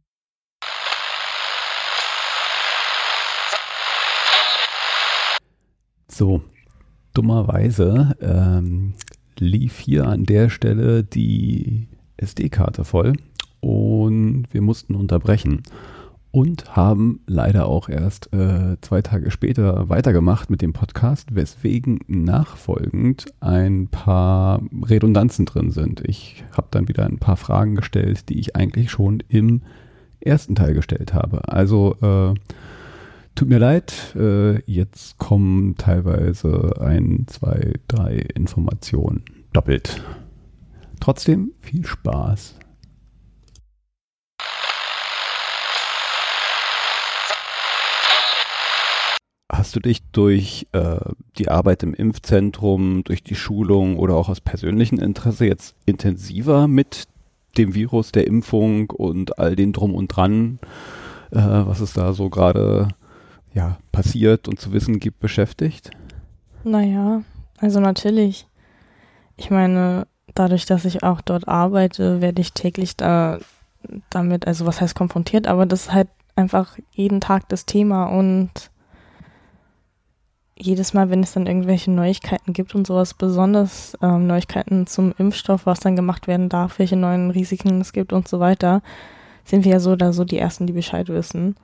So, dummerweise ähm, lief hier an der Stelle die SD-Karte voll und wir mussten unterbrechen und haben leider auch erst äh, zwei Tage später weitergemacht mit dem Podcast, weswegen nachfolgend ein paar Redundanzen drin sind. Ich habe dann wieder ein paar Fragen gestellt, die ich eigentlich schon im ersten Teil gestellt habe. Also äh, tut mir leid, äh, jetzt kommen teilweise ein, zwei, drei Informationen doppelt. Trotzdem viel Spaß. Hast du dich durch äh, die Arbeit im Impfzentrum, durch die Schulung oder auch aus persönlichem Interesse jetzt intensiver mit dem Virus, der Impfung und all den drum und dran, äh, was es da so gerade ja, passiert und zu wissen gibt, beschäftigt? Naja, also natürlich. Ich meine, dadurch, dass ich auch dort arbeite, werde ich täglich da damit, also was heißt konfrontiert, aber das ist halt einfach jeden Tag das Thema und jedes Mal, wenn es dann irgendwelche Neuigkeiten gibt und sowas, besonders ähm, Neuigkeiten zum Impfstoff, was dann gemacht werden darf, welche neuen Risiken es gibt und so weiter, sind wir ja so oder so die Ersten, die Bescheid wissen.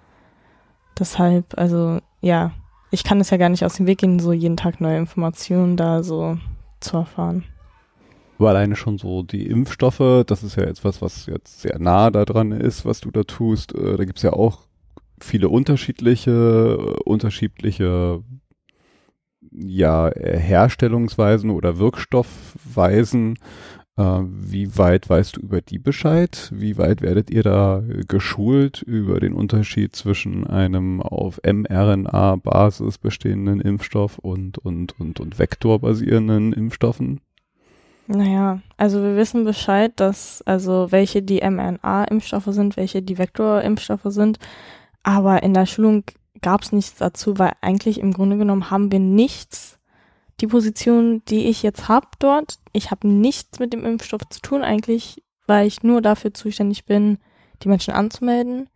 Deshalb, also ja, ich kann es ja gar nicht aus dem Weg gehen, so jeden Tag neue Informationen da so zu erfahren. Aber alleine schon so die Impfstoffe, das ist ja jetzt was, was jetzt sehr nah da dran ist, was du da tust. Äh, da gibt's ja auch viele unterschiedliche, unterschiedliche ja, Herstellungsweisen oder Wirkstoffweisen. Äh, wie weit weißt du über die Bescheid? Wie weit werdet ihr da geschult über den Unterschied zwischen einem auf mRNA-Basis bestehenden Impfstoff und, und, und, und vektorbasierenden Impfstoffen? Naja, also wir wissen Bescheid, dass, also welche die mRNA-Impfstoffe sind, welche die Vektor-Impfstoffe sind, aber in der Schulung gab es nichts dazu, weil eigentlich im Grunde genommen haben wir nichts, die Position, die ich jetzt habe dort, ich habe nichts mit dem Impfstoff zu tun eigentlich, weil ich nur dafür zuständig bin, die Menschen anzumelden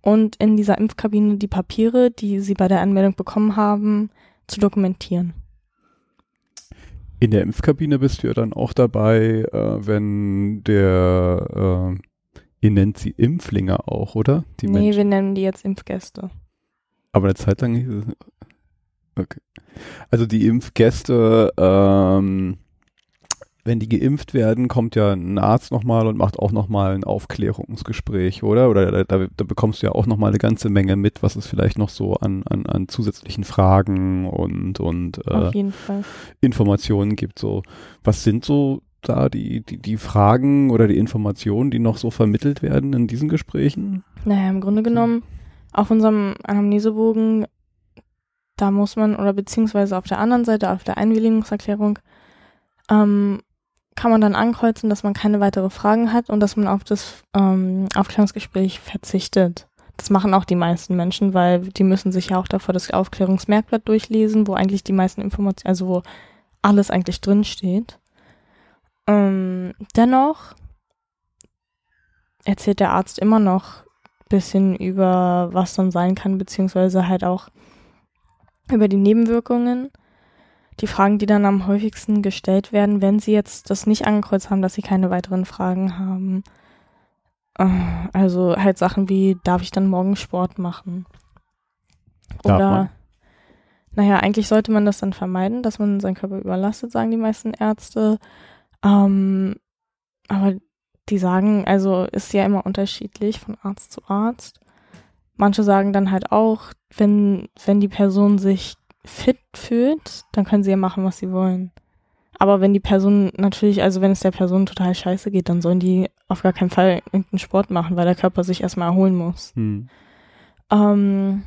und in dieser Impfkabine die Papiere, die sie bei der Anmeldung bekommen haben, zu dokumentieren. In der Impfkabine bist du ja dann auch dabei, äh, wenn der, äh, ihr nennt sie Impflinge auch, oder? Die nee, Menschen. wir nennen die jetzt Impfgäste. Aber eine Zeit lang Okay. Also die Impfgäste, ähm, wenn die geimpft werden, kommt ja ein Arzt nochmal und macht auch nochmal ein Aufklärungsgespräch, oder? Oder da, da, da bekommst du ja auch nochmal eine ganze Menge mit, was es vielleicht noch so an, an, an zusätzlichen Fragen und, und äh, Informationen gibt. So, was sind so da die, die, die Fragen oder die Informationen, die noch so vermittelt werden in diesen Gesprächen? Naja, im Grunde genommen, auf unserem Anamnesebogen da muss man, oder beziehungsweise auf der anderen Seite, auf der Einwilligungserklärung, ähm, kann man dann ankreuzen, dass man keine weitere Fragen hat und dass man auf das ähm, Aufklärungsgespräch verzichtet. Das machen auch die meisten Menschen, weil die müssen sich ja auch davor das Aufklärungsmerkblatt durchlesen, wo eigentlich die meisten Informationen, also wo alles eigentlich drin steht. Ähm, dennoch erzählt der Arzt immer noch bisschen über was dann sein kann, beziehungsweise halt auch über die Nebenwirkungen. Die Fragen, die dann am häufigsten gestellt werden, wenn Sie jetzt das nicht angekreuzt haben, dass Sie keine weiteren Fragen haben. Äh, also halt Sachen wie, darf ich dann morgen Sport machen? Oder, naja, eigentlich sollte man das dann vermeiden, dass man seinen Körper überlastet, sagen die meisten Ärzte. Ähm, aber die sagen, also ist ja immer unterschiedlich von Arzt zu Arzt. Manche sagen dann halt auch, wenn, wenn die Person sich fit fühlt, dann können sie ja machen, was sie wollen. Aber wenn die Person natürlich, also wenn es der Person total scheiße geht, dann sollen die auf gar keinen Fall irgendeinen Sport machen, weil der Körper sich erstmal erholen muss. Hm. Ähm,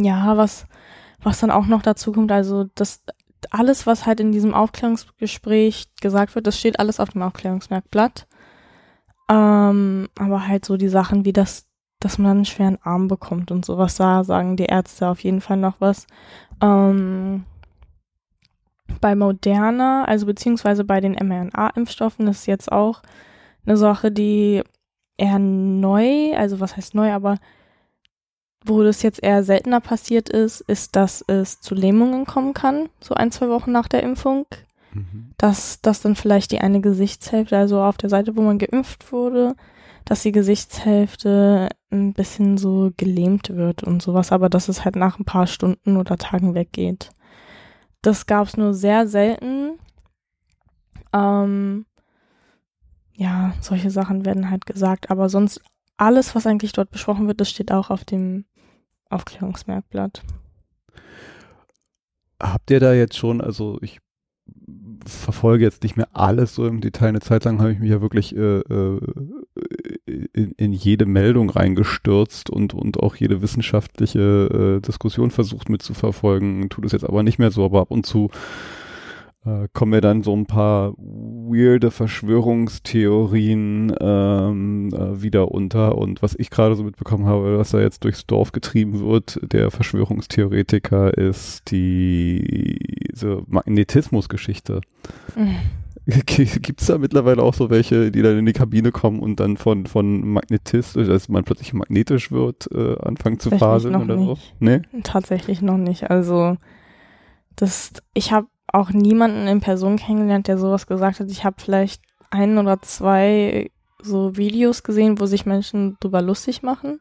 ja, was, was dann auch noch dazu kommt, also das alles, was halt in diesem Aufklärungsgespräch gesagt wird, das steht alles auf dem Aufklärungsmerkblatt. Ähm, aber halt so die Sachen wie das dass man einen schweren Arm bekommt und sowas. Da sagen die Ärzte auf jeden Fall noch was. Ähm, bei Moderna, also beziehungsweise bei den mRNA-Impfstoffen, ist jetzt auch eine Sache, die eher neu, also was heißt neu, aber wo das jetzt eher seltener passiert ist, ist, dass es zu Lähmungen kommen kann, so ein, zwei Wochen nach der Impfung. Mhm. Dass, dass dann vielleicht die eine Gesichtshälfte, also auf der Seite, wo man geimpft wurde, dass die Gesichtshälfte ein bisschen so gelähmt wird und sowas, aber dass es halt nach ein paar Stunden oder Tagen weggeht. Das gab es nur sehr selten. Ähm, ja, solche Sachen werden halt gesagt, aber sonst alles, was eigentlich dort besprochen wird, das steht auch auf dem Aufklärungsmerkblatt. Habt ihr da jetzt schon, also ich verfolge jetzt nicht mehr alles so im Detail. Eine Zeit lang habe ich mich ja wirklich äh, äh, in, in jede Meldung reingestürzt und, und auch jede wissenschaftliche äh, Diskussion versucht mitzuverfolgen. Tut es jetzt aber nicht mehr so, aber ab und zu äh, kommen mir dann so ein paar weirde Verschwörungstheorien ähm, äh, wieder unter. Und was ich gerade so mitbekommen habe, was da jetzt durchs Dorf getrieben wird, der Verschwörungstheoretiker, ist die diese Magnetismusgeschichte. Mhm. *laughs* Gibt es da mittlerweile auch so welche, die dann in die Kabine kommen und dann von, von Magnetist, dass man plötzlich magnetisch wird, äh, anfangen zu faseln oder nicht. so? Nee? Tatsächlich noch nicht. Also das, ich habe auch niemanden in Person kennengelernt, der sowas gesagt hat. Ich habe vielleicht ein oder zwei so Videos gesehen, wo sich Menschen drüber lustig machen.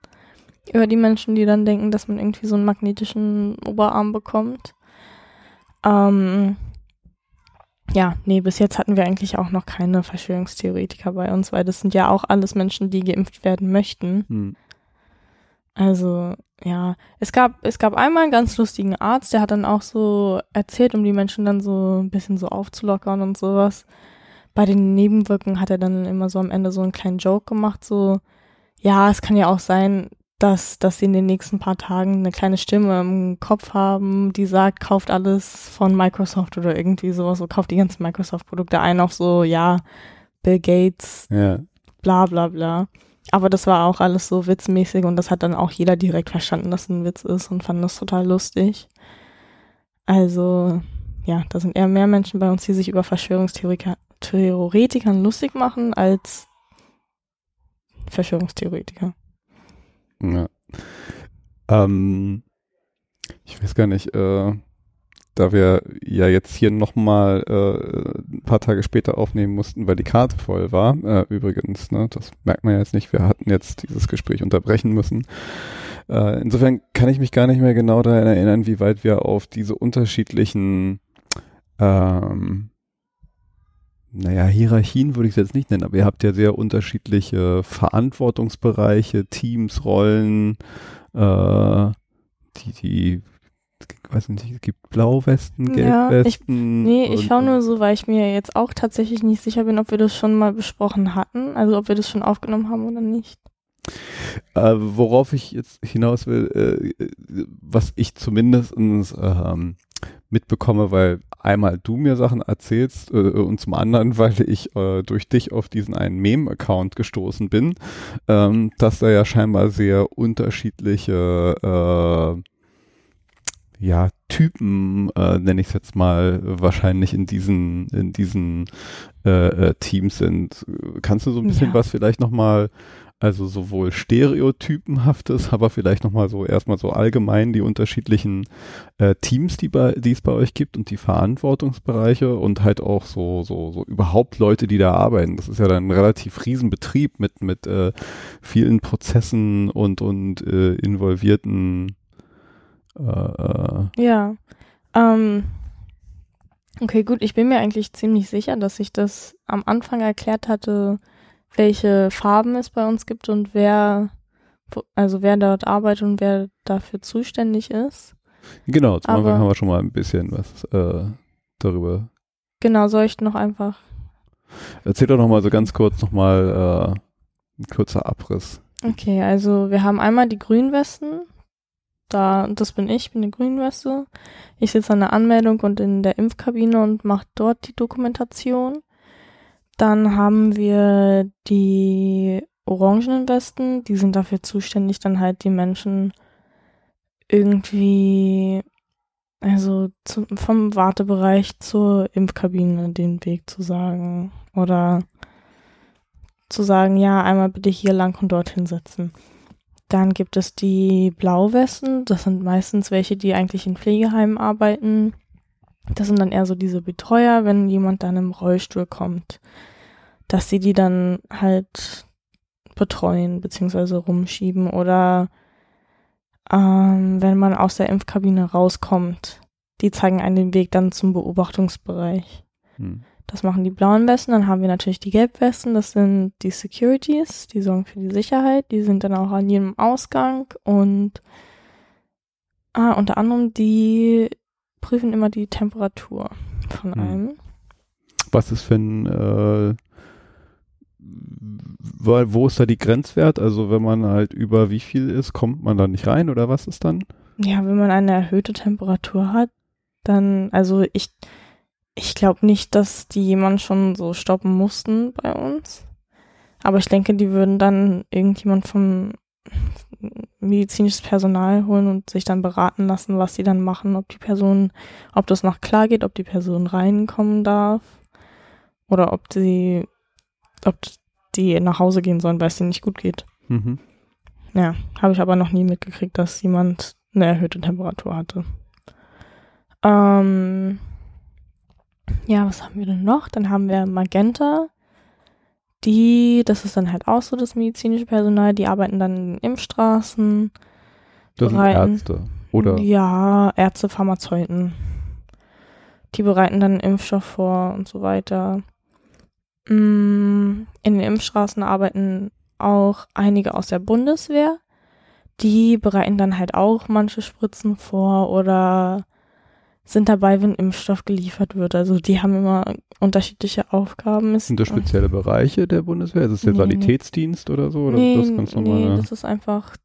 Über die Menschen, die dann denken, dass man irgendwie so einen magnetischen Oberarm bekommt. Ähm, ja, nee, bis jetzt hatten wir eigentlich auch noch keine Verschwörungstheoretiker bei uns, weil das sind ja auch alles Menschen, die geimpft werden möchten. Hm. Also, ja, es gab, es gab einmal einen ganz lustigen Arzt, der hat dann auch so erzählt, um die Menschen dann so ein bisschen so aufzulockern und sowas. Bei den Nebenwirkungen hat er dann immer so am Ende so einen kleinen Joke gemacht, so, ja, es kann ja auch sein, dass, dass sie in den nächsten paar Tagen eine kleine Stimme im Kopf haben, die sagt, kauft alles von Microsoft oder irgendwie sowas, so kauft die ganzen Microsoft-Produkte ein, auch so, ja, Bill Gates, Ja. bla bla bla. Aber das war auch alles so witzmäßig und das hat dann auch jeder direkt verstanden, dass es ein Witz ist und fand das total lustig. Also, ja, da sind eher mehr Menschen bei uns, die sich über Verschwörungstheoretiker Theoretikern lustig machen, als Verschwörungstheoretiker. Ja. Ähm, ich weiß gar nicht, äh, da wir ja jetzt hier nochmal äh, ein paar Tage später aufnehmen mussten, weil die Karte voll war, äh, übrigens, ne, das merkt man ja jetzt nicht, wir hatten jetzt dieses Gespräch unterbrechen müssen. Äh, insofern kann ich mich gar nicht mehr genau daran erinnern, wie weit wir auf diese unterschiedlichen ähm, naja, Hierarchien würde ich es jetzt nicht nennen, aber ihr habt ja sehr unterschiedliche Verantwortungsbereiche, Teams, Rollen, äh, die, die, weiß nicht, es gibt Blauwesten, Ja, ich- Gelbwesten. Nee, ich schaue nur so, weil ich mir jetzt auch tatsächlich nicht sicher bin, ob wir das schon mal besprochen hatten, also ob wir das schon aufgenommen haben oder nicht. Äh, worauf ich jetzt hinaus will, äh, was ich zumindest ähm, mitbekomme, weil einmal du mir Sachen erzählst äh, und zum anderen, *laughs* weil ich äh, durch dich auf diesen einen Meme-Account gestoßen bin, ähm, dass da ja scheinbar sehr unterschiedliche äh, ja, Typen, äh, nenne ich es jetzt mal, wahrscheinlich in diesen, in diesen äh, äh, Teams sind. Kannst du so ein bisschen Ja. was vielleicht nochmal also sowohl stereotypenhaftes, aber vielleicht nochmal so erstmal so allgemein die unterschiedlichen äh, Teams, die, bei, die es bei euch gibt und die Verantwortungsbereiche und halt auch so, so, so überhaupt Leute, die da arbeiten. Das ist ja dann ein relativ Riesenbetrieb mit, mit äh, vielen Prozessen und, und äh, involvierten äh, äh, Ja. Ähm, okay, gut, ich bin mir eigentlich ziemlich sicher, dass ich das am Anfang erklärt hatte, welche Farben es bei uns gibt und wer, also wer dort arbeitet und wer dafür zuständig ist. Genau, zum Anfang Aber- haben wir schon mal ein bisschen was äh, darüber. Genau, soll ich noch einfach. Erzähl doch nochmal so ganz kurz nochmal äh, ein kurzer Abriss. Okay, also wir haben einmal die Grünwesten. Da, das bin ich, bin die Grünweste. Ich sitze an der Anmeldung und in der Impfkabine und mache dort die Dokumentation. Dann haben wir die orangenen Westen, die sind dafür zuständig, dann halt die Menschen irgendwie, also zu, vom Wartebereich zur Impfkabine den Weg zu sagen. Oder zu sagen, ja, einmal bitte hier lang und dorthin setzen. Dann gibt es die Blauwesten, das sind meistens welche, die eigentlich in Pflegeheimen arbeiten. Das sind dann eher so diese Betreuer, wenn jemand dann im Rollstuhl kommt, dass sie die dann halt betreuen beziehungsweise rumschieben oder ähm, wenn man aus der Impfkabine rauskommt, die zeigen einen den Weg dann zum Beobachtungsbereich. Hm. Das machen die blauen Westen. Dann haben wir natürlich die Gelbwesten. Das sind die Securities. Die sorgen für die Sicherheit. Die sind dann auch an jedem Ausgang. Und ah, unter anderem, die prüfen immer die Temperatur von Hm. einem. Was ist für ein, äh, wo ist da die Grenzwert? Also wenn man halt über wie viel ist, kommt man da nicht rein oder was ist dann? Ja, wenn man eine erhöhte Temperatur hat, dann, also ich, ich glaube nicht, dass die jemand schon so stoppen mussten bei uns. Aber ich denke, die würden dann irgendjemand vom medizinisches Personal holen und sich dann beraten lassen, was sie dann machen, ob die Person, ob das noch klar geht, ob die Person reinkommen darf oder ob sie, ob die nach Hause gehen sollen, weil es ihnen nicht gut geht. Mhm. Ja, habe ich aber noch nie mitgekriegt, dass jemand eine erhöhte Temperatur hatte. Ähm, ja, was haben wir denn noch? Dann haben wir Magenta. Die, das ist dann halt auch so das medizinische Personal, die arbeiten dann in den Impfstraßen. Das sind. Ärzte. Oder? Ja, Ärzte, Pharmazeuten. Die bereiten dann Impfstoff vor und so weiter. Mm, in den Impfstraßen arbeiten auch einige aus der Bundeswehr. Die bereiten dann halt auch manche Spritzen vor oder sind dabei, wenn Impfstoff geliefert wird. Also die haben immer unterschiedliche Aufgaben. Sind das spezielle Bereiche der Bundeswehr? Ist es der Nee, nee. Sanitätsdienst oder so? Oder nee, das ganz nee, normale das ist einfach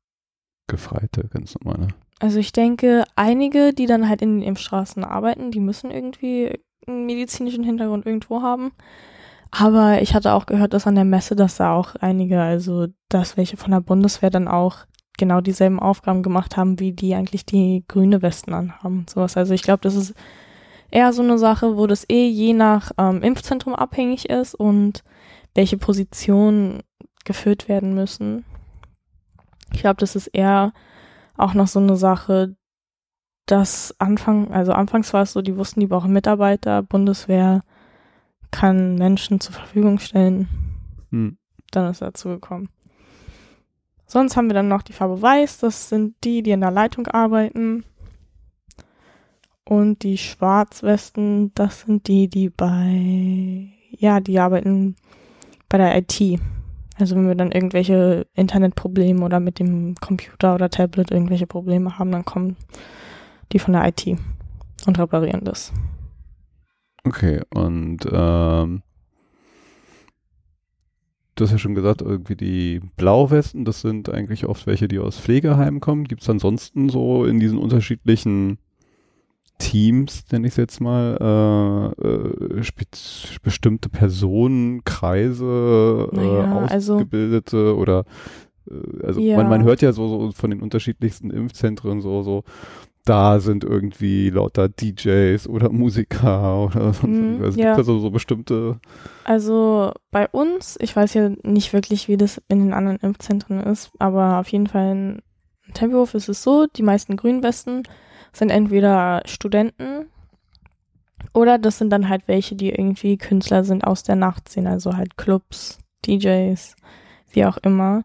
Gefreite, ganz normale? Also ich denke, einige, die dann halt in den Impfstraßen arbeiten, die müssen irgendwie einen medizinischen Hintergrund irgendwo haben. Aber ich hatte auch gehört, dass an der Messe, dass da auch einige, also dass welche von der Bundeswehr dann auch genau dieselben Aufgaben gemacht haben, wie die eigentlich die grüne Westen anhaben. Sowas. Also ich glaube, das ist eher so eine Sache, wo das eh je nach ähm, Impfzentrum abhängig ist und welche Positionen geführt werden müssen. Ich glaube, das ist eher auch noch so eine Sache, dass Anfang, also anfangs war es so, die wussten, die brauchen Mitarbeiter, Bundeswehr kann Menschen zur Verfügung stellen. Hm. Dann ist dazu gekommen. Sonst haben wir dann noch die Farbe Weiß, das sind die, die in der Leitung arbeiten. Und die Schwarzwesten, das sind die, die bei, ja, die arbeiten bei der IT. Also wenn wir dann irgendwelche Internetprobleme oder mit dem Computer oder Tablet irgendwelche Probleme haben, dann kommen die von der IT und reparieren das. Okay, und ähm, du hast ja schon gesagt, irgendwie die Blauwesten, das sind eigentlich oft welche, die aus Pflegeheimen kommen. Gibt es ansonsten so in diesen unterschiedlichen Teams, nenne ich es jetzt mal, äh, äh, bestimmte Personen, Kreise, Naja, äh, also- Ausgebildete oder äh, also Ja. man, man hört ja so, so von den unterschiedlichsten Impfzentren so, so da sind irgendwie lauter DJs oder Musiker oder sonst Mhm, irgendwas. Also ja. Gibt da so, so bestimmte Also bei uns, ich weiß ja nicht wirklich, wie das in den anderen Impfzentren ist, aber auf jeden Fall in Tempelhof ist es so, die meisten Grünwesten sind entweder Studenten oder das sind dann halt welche, die irgendwie Künstler sind aus der Nachtszene, also halt Clubs, DJs, wie auch immer.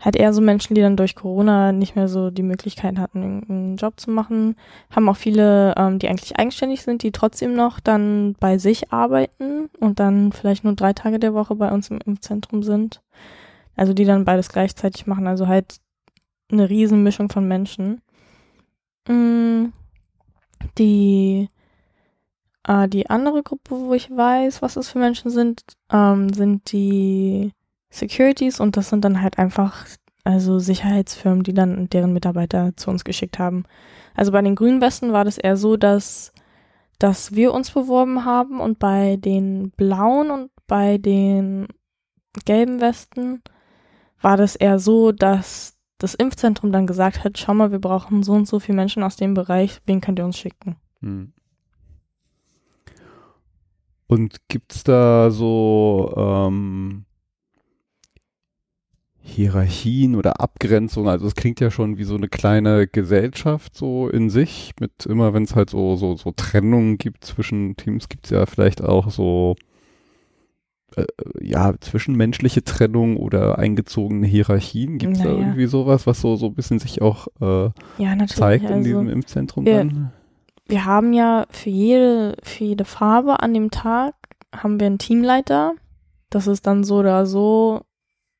Halt eher so Menschen, die dann durch Corona nicht mehr so die Möglichkeit hatten, irgendeinen Job zu machen. Haben auch viele, ähm, die eigentlich eigenständig sind, die trotzdem noch dann bei sich arbeiten und dann vielleicht nur drei Tage der Woche bei uns im Impfzentrum sind. Also die dann beides gleichzeitig machen. Also halt eine Riesenmischung von Menschen. Mm, Die, äh, die andere Gruppe, wo ich weiß, was das für Menschen sind, ähm, sind die Securities und das sind dann halt einfach also Sicherheitsfirmen, die dann deren Mitarbeiter zu uns geschickt haben. Also bei den grünen Westen war das eher so, dass dass wir uns beworben haben und bei den blauen und bei den gelben Westen war das eher so, dass das Impfzentrum dann gesagt hat, schau mal, wir brauchen so und so viele Menschen aus dem Bereich, wen könnt ihr uns schicken? Hm. Und gibt's da so ähm, Hierarchien oder Abgrenzungen? Also es klingt ja schon wie so eine kleine Gesellschaft so in sich. Mit immer, wenn es halt so so so Trennungen gibt zwischen Teams, gibt's ja vielleicht auch so äh, ja zwischenmenschliche Trennung oder eingezogene Hierarchien. Gibt's da Naja. irgendwie sowas, was so so ein bisschen sich auch äh, Ja, zeigt in also, diesem Impfzentrum wir- dann? wir haben ja für jede, für jede Farbe an dem Tag haben wir einen Teamleiter. Das ist dann so oder so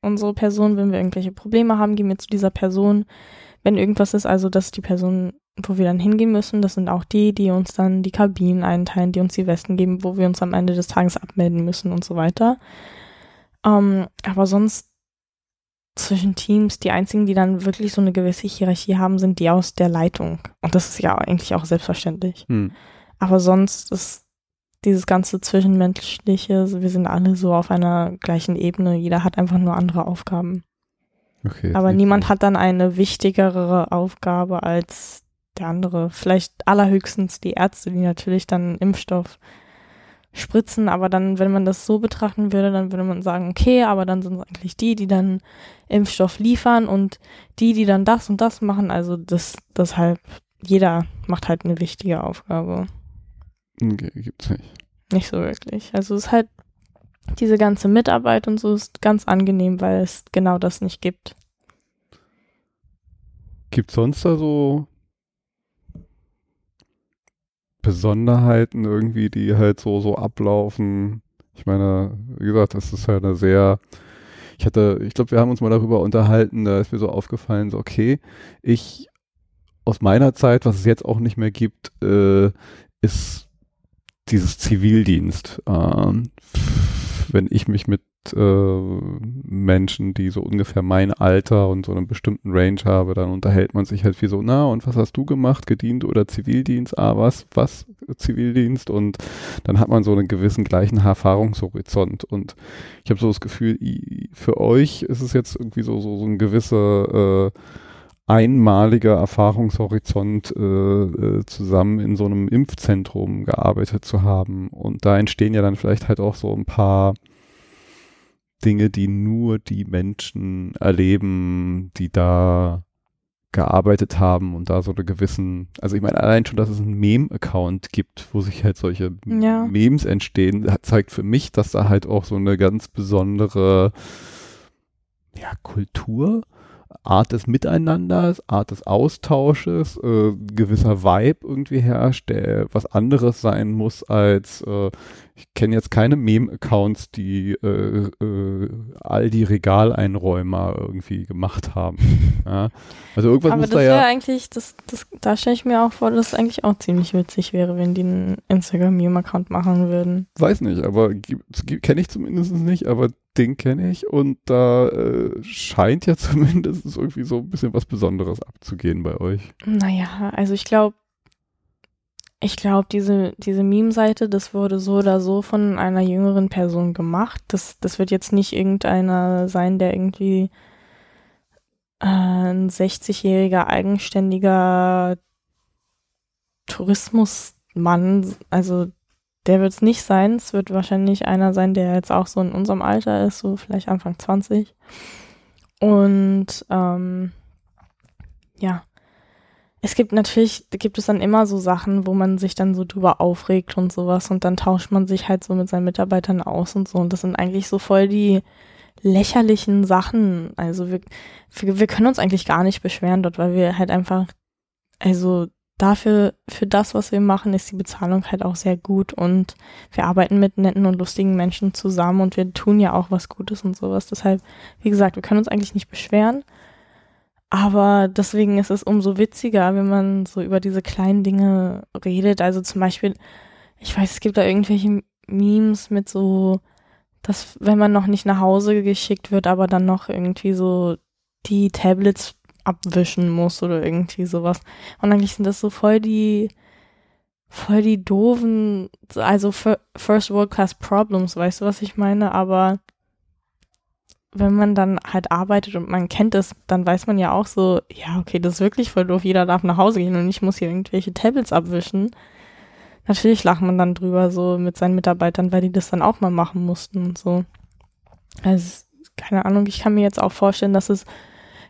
unsere Person. Wenn wir irgendwelche Probleme haben, gehen wir zu dieser Person. Wenn irgendwas ist, also das ist die Person, wo wir dann hingehen müssen. Das sind auch die, die uns dann die Kabinen einteilen, die uns die Westen geben, wo wir uns am Ende des Tages abmelden müssen und so weiter. Ähm, aber sonst zwischen Teams, die einzigen, die dann wirklich so eine gewisse Hierarchie haben, sind die aus der Leitung. Und das ist ja eigentlich auch selbstverständlich. Hm. Aber sonst ist dieses ganze Zwischenmenschliche, wir sind alle so auf einer gleichen Ebene. Jeder hat einfach nur andere Aufgaben. Okay, Aber niemand so. hat dann eine wichtigere Aufgabe als der andere. Vielleicht allerhöchstens die Ärzte, die natürlich dann Impfstoff spritzen, aber dann, wenn man das so betrachten würde, dann würde man sagen, okay, aber dann sind es eigentlich die, die dann Impfstoff liefern und die, die dann das und das machen. Also das, deshalb, jeder macht halt eine wichtige Aufgabe. Gibt's nicht. Nicht so wirklich. Also es ist halt, diese ganze Mitarbeit und so ist ganz angenehm, weil es genau das nicht gibt. Gibt sonst da so Besonderheiten irgendwie, die halt so, so ablaufen. Ich meine, wie gesagt, das ist halt eine sehr, ich hatte, ich glaube, wir haben uns mal darüber unterhalten, da ist mir so aufgefallen, so, okay, ich aus meiner Zeit, was es jetzt auch nicht mehr gibt, äh, ist dieses Zivildienst. Ähm, wenn ich mich mit äh, Menschen, die so ungefähr mein Alter und so einen bestimmten Range habe, dann unterhält man sich halt viel so, na, und was hast du gemacht? Gedient oder Zivildienst? Ah, was? Was? Zivildienst? Und dann hat man so einen gewissen gleichen Erfahrungshorizont. Und ich habe so das Gefühl, für euch ist es jetzt irgendwie so, so, so ein gewisser äh, einmaliger Erfahrungshorizont äh, äh, zusammen in so einem Impfzentrum gearbeitet zu haben. Und da entstehen ja dann vielleicht halt auch so ein paar Dinge, die nur die Menschen erleben, die da gearbeitet haben und da so eine gewissen, also ich meine allein schon, dass es einen Meme-Account gibt, wo sich halt solche ja. Memes entstehen, zeigt für mich, dass da halt auch so eine ganz besondere ja, Kultur Art des Miteinanders, Art des Austausches, äh, gewisser Vibe irgendwie herrscht, der was anderes sein muss als, äh, ich kenne jetzt keine Meme-Accounts, die äh, äh, all die Regaleinräumer irgendwie gemacht haben. *laughs* ja? Also irgendwas Aber muss das da ja. eigentlich, das, das, da stelle ich mir auch vor, dass es eigentlich auch ziemlich witzig wäre, wenn die einen Instagram-Meme-Account machen würden. Weiß nicht, aber kenne ich zumindest nicht, aber den kenne ich und da äh, scheint ja *laughs* zumindest irgendwie so ein bisschen was Besonderes abzugehen bei euch. Naja, also ich glaube, ich glaube, diese, diese Meme-Seite, das wurde so oder so von einer jüngeren Person gemacht. Das, das wird jetzt nicht irgendeiner sein, der irgendwie äh, ein 60-jähriger eigenständiger Tourismusmann, also der wird es nicht sein. Es wird wahrscheinlich einer sein, der jetzt auch so in unserem Alter ist, so vielleicht Anfang 20. Und ähm, ja, es gibt natürlich, gibt es dann immer so Sachen, wo man sich dann so drüber aufregt und sowas und dann tauscht man sich halt so mit seinen Mitarbeitern aus und so und das sind eigentlich so voll die lächerlichen Sachen. Also wir, wir, wir können uns eigentlich gar nicht beschweren dort, weil wir halt einfach, also dafür, für das, was wir machen, ist die Bezahlung halt auch sehr gut und wir arbeiten mit netten und lustigen Menschen zusammen und wir tun ja auch was Gutes und sowas. Deshalb, wie gesagt, wir können uns eigentlich nicht beschweren. Aber deswegen ist es umso witziger, wenn man so über diese kleinen Dinge redet. Also zum Beispiel, ich weiß, es gibt da irgendwelche Memes mit so, dass wenn man noch nicht nach Hause geschickt wird, aber dann noch irgendwie so die Tablets abwischen muss oder irgendwie sowas. Und eigentlich sind das so voll die, voll die doofen, also First World Class Problems, weißt du, was ich meine? Aber wenn man dann halt arbeitet und man kennt es, dann weiß man ja auch so, ja, okay, das ist wirklich voll doof, jeder darf nach Hause gehen und ich muss hier irgendwelche Tablets abwischen. Natürlich lacht man dann drüber so mit seinen Mitarbeitern, weil die das dann auch mal machen mussten und so. Also, keine Ahnung, ich kann mir jetzt auch vorstellen, dass es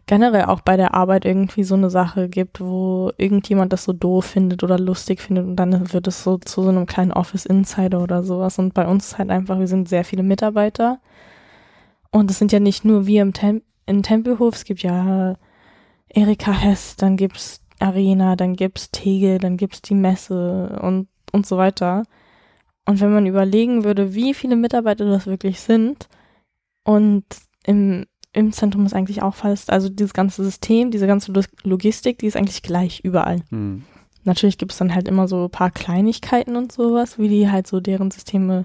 generell auch bei der Arbeit irgendwie so eine Sache gibt, wo irgendjemand das so doof findet oder lustig findet und dann wird es so zu so einem kleinen Office Insider oder sowas. Und bei uns ist halt einfach, wir sind sehr viele Mitarbeiter. Und es sind ja nicht nur wir im Tem in Tempelhof, es gibt ja Erika Hess, dann gibt's Arena, dann gibt's Tegel, dann gibt's die Messe und, und so weiter. Und wenn man überlegen würde, wie viele Mitarbeiter das wirklich sind und im im Zentrum ist eigentlich auch fast, also dieses ganze System, diese ganze Logistik, die ist eigentlich gleich überall. Hm. Natürlich gibt es dann halt immer so ein paar Kleinigkeiten und sowas, wie die halt so deren Systeme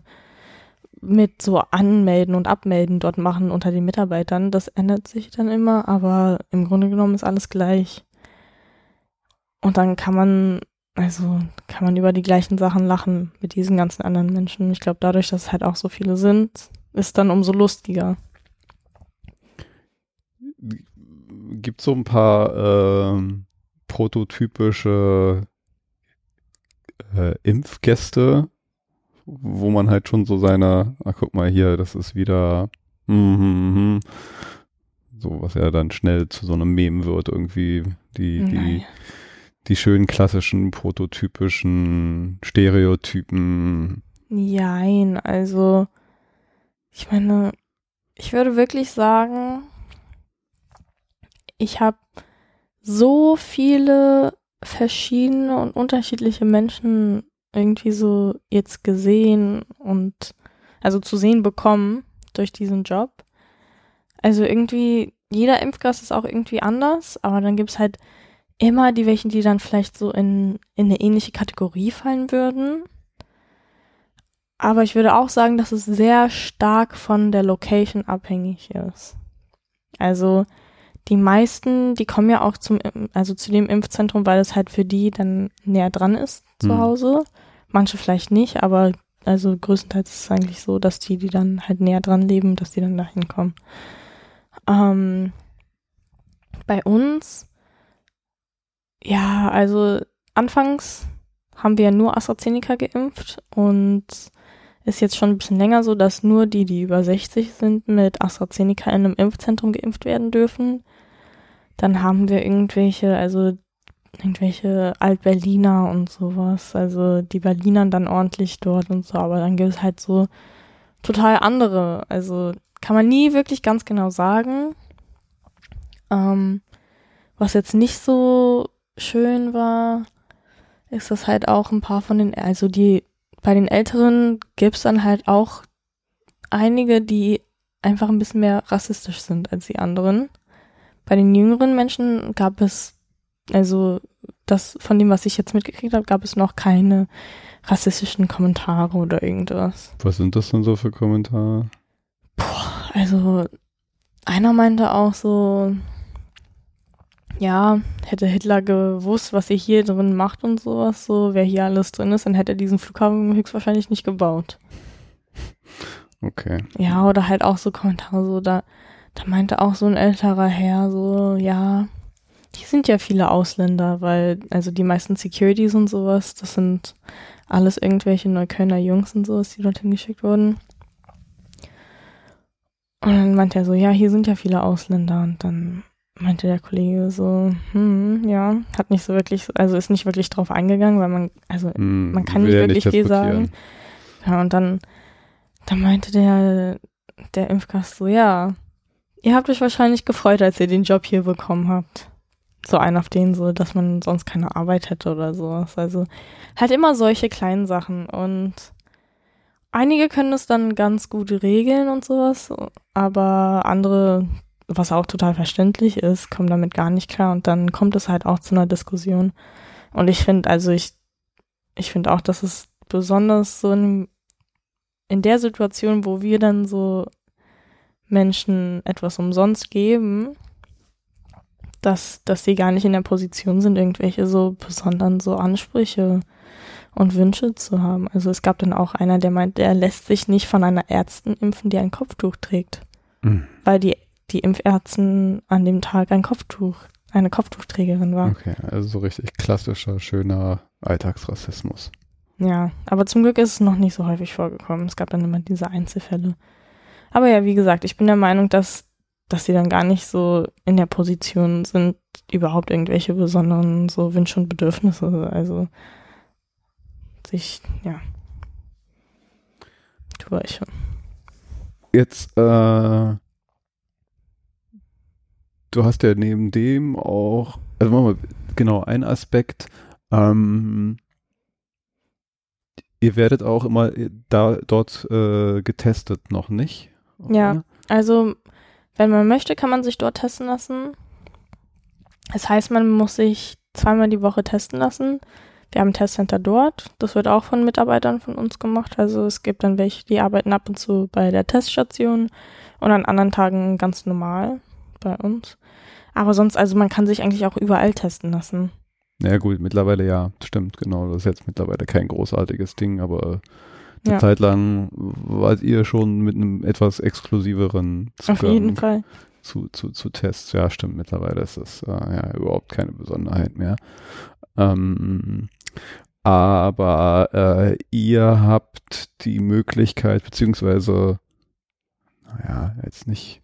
mit so Anmelden und Abmelden dort machen unter den Mitarbeitern. Das ändert sich dann immer, aber im Grunde genommen ist alles gleich. Und dann kann man, also kann man über die gleichen Sachen lachen mit diesen ganzen anderen Menschen. Ich glaube, dadurch, dass es halt auch so viele sind, ist dann umso lustiger gibt so ein paar äh, prototypische äh, Impfgäste, wo man halt schon so seine, ah, guck mal hier, das ist wieder mm, mm, mm, so, was ja dann schnell zu so einem Meme wird, irgendwie. Die, die, die schönen klassischen, prototypischen Stereotypen. Nein, also ich meine, ich würde wirklich sagen, ich habe so viele verschiedene und unterschiedliche Menschen irgendwie so jetzt gesehen und also zu sehen bekommen durch diesen Job. Also irgendwie, jeder Impfgast ist auch irgendwie anders, aber dann gibt's halt immer die welchen, die dann vielleicht so in, in eine ähnliche Kategorie fallen würden. Aber ich würde auch sagen, dass es sehr stark von der Location abhängig ist. Also die meisten, die kommen ja auch zum, also zu dem Impfzentrum, weil es halt für die dann näher dran ist zu Hm. Hause. Manche vielleicht nicht, aber also größtenteils ist es eigentlich so, dass die, die dann halt näher dran leben, dass die dann da hinkommen. Ähm, bei uns, ja, also anfangs haben wir nur AstraZeneca geimpft und ist jetzt schon ein bisschen länger so, dass nur die, die über 60 sind, mit AstraZeneca in einem Impfzentrum geimpft werden dürfen. Dann haben wir irgendwelche, also irgendwelche Alt-Berliner und sowas. Also die Berlinern dann ordentlich dort und so, aber dann gibt es halt so total andere. Also kann man nie wirklich ganz genau sagen. Ähm, was jetzt nicht so schön war, ist, dass halt auch ein paar von den, also die, bei den Älteren gibt's dann halt auch einige, die einfach ein bisschen mehr rassistisch sind als die anderen. Bei den jüngeren Menschen gab es, also das von dem, was ich jetzt mitgekriegt habe, gab es noch keine rassistischen Kommentare oder irgendwas. Was sind das denn so für Kommentare? Also einer meinte auch so, ja, hätte Hitler gewusst, was er hier drin macht und sowas, so wer hier alles drin ist, dann hätte er diesen Flughafen höchstwahrscheinlich nicht gebaut. Okay. Ja, oder halt auch so Kommentare, so da, da meinte auch so ein älterer Herr, so, ja, hier sind ja viele Ausländer, weil, also die meisten Securities und sowas, das sind alles irgendwelche Neuköllner Jungs und sowas, die dorthin geschickt wurden. Und dann meinte er so, ja, hier sind ja viele Ausländer und dann meinte der Kollege so, hm, ja, hat nicht so wirklich, also ist nicht wirklich drauf eingegangen, weil man, also Hm, man kann nicht wirklich viel sagen. Ja, und dann, dann meinte der, der Impfgast so, ja, ihr habt euch wahrscheinlich gefreut, als ihr den Job hier bekommen habt. So ein auf den so, dass man sonst keine Arbeit hätte oder sowas. Also halt immer solche kleinen Sachen und einige können es dann ganz gut regeln und sowas, aber andere, was auch total verständlich ist, kommen damit gar nicht klar und dann kommt es halt auch zu einer Diskussion. Und ich finde, also ich, ich finde auch, dass es besonders so in, in der Situation, wo wir dann so Menschen etwas umsonst geben, dass, dass sie gar nicht in der Position sind, irgendwelche so besonderen so Ansprüche und Wünsche zu haben. Also es gab dann auch einer, der meint, er lässt sich nicht von einer Ärztin impfen, die ein Kopftuch trägt, Hm, weil die, die Impfärztin an dem Tag ein Kopftuch, eine Kopftuchträgerin war. Okay, also so richtig klassischer, schöner Alltagsrassismus. Ja, aber zum Glück ist es noch nicht so häufig vorgekommen. Es gab dann immer diese Einzelfälle. Aber ja, wie gesagt, ich bin der Meinung, dass, dass sie dann gar nicht so in der Position sind, überhaupt irgendwelche besonderen so Wünsche und Bedürfnisse, also sich, ja. Tue ich schon. Jetzt, äh, du hast ja neben dem auch, also machen wir, genau, ein Aspekt, ähm, ihr werdet auch immer da dort äh, getestet, noch nicht? Ja. oder? Also, wenn man möchte, kann man sich dort testen lassen. Das heißt, man muss sich zweimal die Woche testen lassen. Wir haben ein Testcenter dort. Das wird auch von Mitarbeitern von uns gemacht. Also es gibt dann welche, die arbeiten ab und zu bei der Teststation und an anderen Tagen ganz normal bei uns. Aber sonst, also man kann sich eigentlich auch überall testen lassen. Ja gut, mittlerweile ja, stimmt, genau. Das ist jetzt mittlerweile kein großartiges Ding, aber eine Ja. Zeit lang wart ihr schon mit einem etwas exklusiveren Auf jeden Fall. zu, zu, zu Tests. Ja, stimmt, mittlerweile ist das äh, ja überhaupt keine Besonderheit mehr. Ähm, aber äh, ihr habt die Möglichkeit, beziehungsweise, naja, jetzt nicht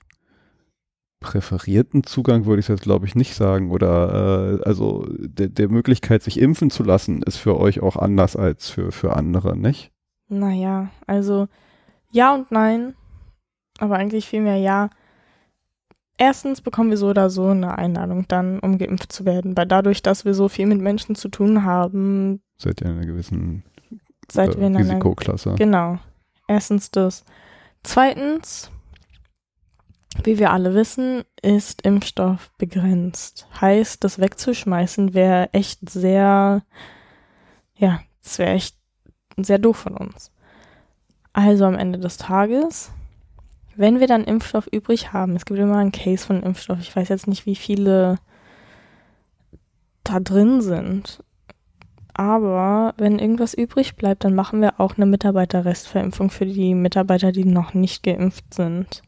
präferierten Zugang würde ich jetzt glaube ich nicht sagen oder äh, also der, der Möglichkeit sich impfen zu lassen ist für euch auch anders als für für andere nicht Naja, also ja und nein, aber eigentlich vielmehr ja. Erstens bekommen wir so oder so eine Einladung dann, um geimpft zu werden, weil dadurch, dass wir so viel mit Menschen zu tun haben, seid ihr in einer gewissen äh, wir in einer Risikoklasse. Genau. Erstens das. Zweitens, wie wir alle wissen, ist Impfstoff begrenzt. Heißt, das wegzuschmeißen wäre echt sehr, ja, es wäre echt sehr doof von uns. Also am Ende des Tages, wenn wir dann Impfstoff übrig haben, es gibt immer einen Case von Impfstoff, ich weiß jetzt nicht, wie viele da drin sind, aber wenn irgendwas übrig bleibt, dann machen wir auch eine Mitarbeiterrestverimpfung für die Mitarbeiter, die noch nicht geimpft sind.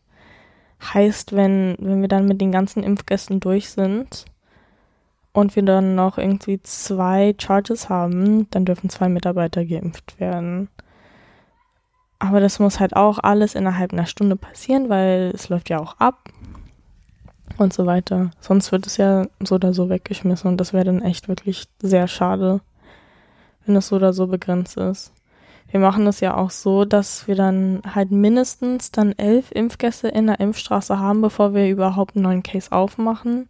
Heißt, wenn, wenn wir dann mit den ganzen Impfgästen durch sind und wir dann noch irgendwie zwei Charges haben, dann dürfen zwei Mitarbeiter geimpft werden. Aber das muss halt auch alles innerhalb einer Stunde passieren, weil es läuft ja auch ab und so weiter. Sonst wird es ja so oder so weggeschmissen und das wäre dann echt wirklich sehr schade, wenn es so oder so begrenzt ist. Wir machen das ja auch so, dass wir dann halt mindestens dann elf Impfgäste in der Impfstraße haben, bevor wir überhaupt einen neuen Case aufmachen.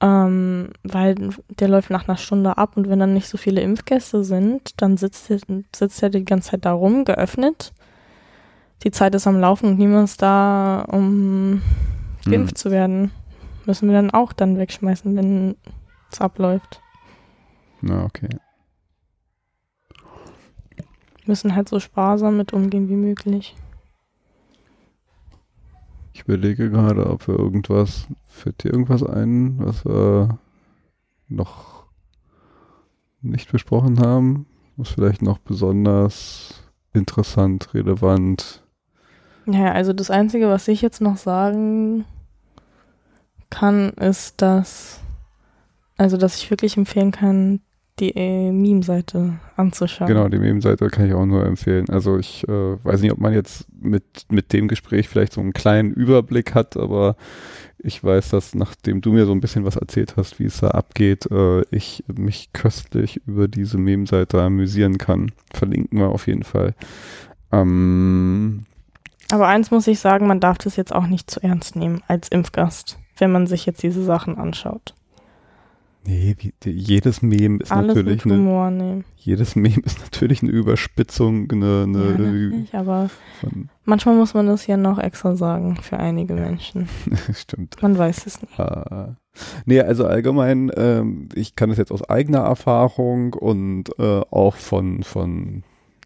Ähm, weil der läuft nach einer Stunde ab und wenn dann nicht so viele Impfgäste sind, dann sitzt er, sitzt er die ganze Zeit da rum, geöffnet. Die Zeit ist am Laufen und niemand ist da, um geimpft Hm. zu werden. Müssen wir dann auch dann wegschmeißen, wenn es abläuft. Na, okay. Müssen halt so sparsam mit umgehen wie möglich. Ich überlege gerade, ob wir irgendwas, fällt dir irgendwas ein, was wir noch nicht besprochen haben, was vielleicht noch besonders interessant, relevant. Ja, also das Einzige, was ich jetzt noch sagen kann, ist, dass, also dass ich wirklich empfehlen kann, die äh, Meme-Seite anzuschauen. Genau, die Meme-Seite kann ich auch nur empfehlen. Also ich äh, weiß nicht, ob man jetzt mit, mit dem Gespräch vielleicht so einen kleinen Überblick hat, aber ich weiß, dass nachdem du mir so ein bisschen was erzählt hast, wie es da abgeht, äh, ich mich köstlich über diese Meme-Seite amüsieren kann. Verlinken wir auf jeden Fall. Ähm, Aber eins muss ich sagen, man darf das jetzt auch nicht zu ernst nehmen als Impfgast, wenn man sich jetzt diese Sachen anschaut. Nee, wie, die, jedes Meme ist Alles natürlich mit eine, Humor nehmen. jedes Meme ist natürlich eine Überspitzung, eine, eine ja, natürlich, aber manchmal muss man das ja noch extra sagen für einige Menschen. *laughs* stimmt. Man weiß es nicht. Äh, nee, also allgemein, ähm, ich kann es jetzt aus eigener Erfahrung und äh, auch von, von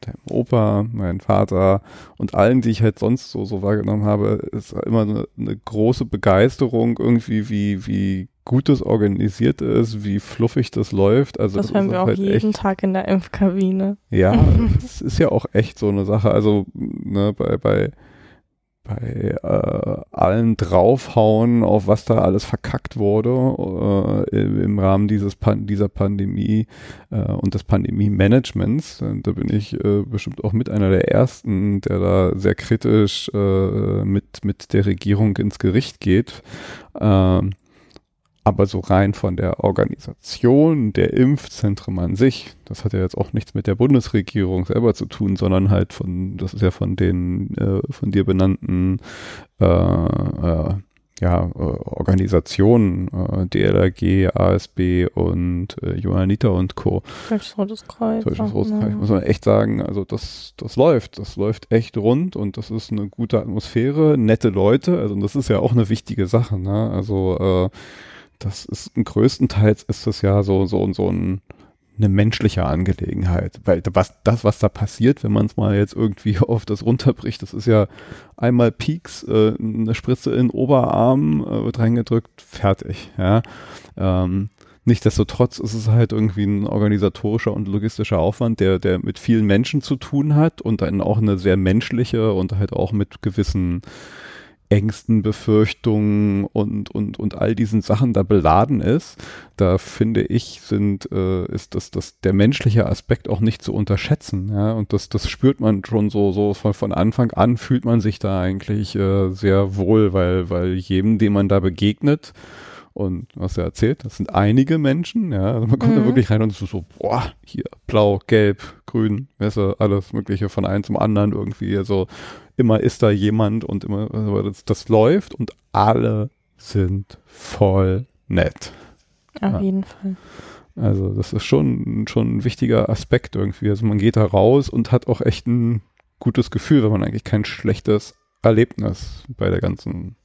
deinem Opa, meinem Vater und allen, die ich halt sonst so, so wahrgenommen habe, ist immer eine, eine große Begeisterung irgendwie, wie, wie gut das organisiert ist, wie fluffig das läuft. Also Das hören ist wir auch halt jeden echt, Tag in der Impfkabine. ja, *laughs* es ist ja auch echt so eine Sache. Also, ne, bei, bei, bei äh, allen draufhauen, auf was da alles verkackt wurde äh, im, Rahmen dieses Pan dieser Pandemie äh, und des Pandemie-Managements. Äh, Da bin ich äh, bestimmt auch mit einer der ersten, der da sehr kritisch äh, mit, mit der Regierung ins Gericht geht. Ähm, aber so rein von der Organisation der Impfzentren an sich, das hat ja jetzt auch nichts mit der Bundesregierung selber zu tun, sondern halt von, das ist ja von den äh, von dir benannten äh, äh, ja, äh, Organisationen, äh, DLRG, ASB und äh, Johanniter und Co. Deutsches Rotes Kreuz. Deutsches Rotes? Kreuz, muss man echt sagen, also das, das läuft, das läuft echt rund und das ist eine gute Atmosphäre, nette Leute, also das ist ja auch eine wichtige Sache, ne? Also äh, das ist größtenteils ist das ja so so so ein eine menschliche Angelegenheit, weil was das was da passiert, wenn man es mal jetzt irgendwie *laughs* auf das runterbricht, das ist ja einmal Peaks, äh, eine Spritze in den Oberarm äh, wird reingedrückt, fertig, ja. Ähm, Nichtsdestotrotz ist es halt irgendwie ein organisatorischer und logistischer Aufwand, der, der mit vielen Menschen zu tun hat und dann auch eine sehr menschliche und halt auch mit gewissen Ängsten, Befürchtungen und, und, und all diesen Sachen da beladen ist, da finde ich, sind, äh, ist das, das, der menschliche Aspekt auch nicht zu unterschätzen, ja, und das, das spürt man schon so, so von, von Anfang an fühlt man sich da eigentlich äh, sehr wohl, weil, weil jedem, dem man da begegnet, und was er erzählt, das sind einige Menschen, ja, also man kommt da Mhm. wirklich rein und so, so, boah, hier, blau, gelb, grün, weißt alles mögliche von einem zum anderen irgendwie, also immer ist da jemand und immer, aber das, das läuft und alle sind voll nett. Auf Ja. jeden Fall. Also das ist schon, schon ein wichtiger Aspekt irgendwie. Also man geht da raus und hat auch echt ein gutes Gefühl, wenn man eigentlich kein schlechtes Erlebnis bei der ganzen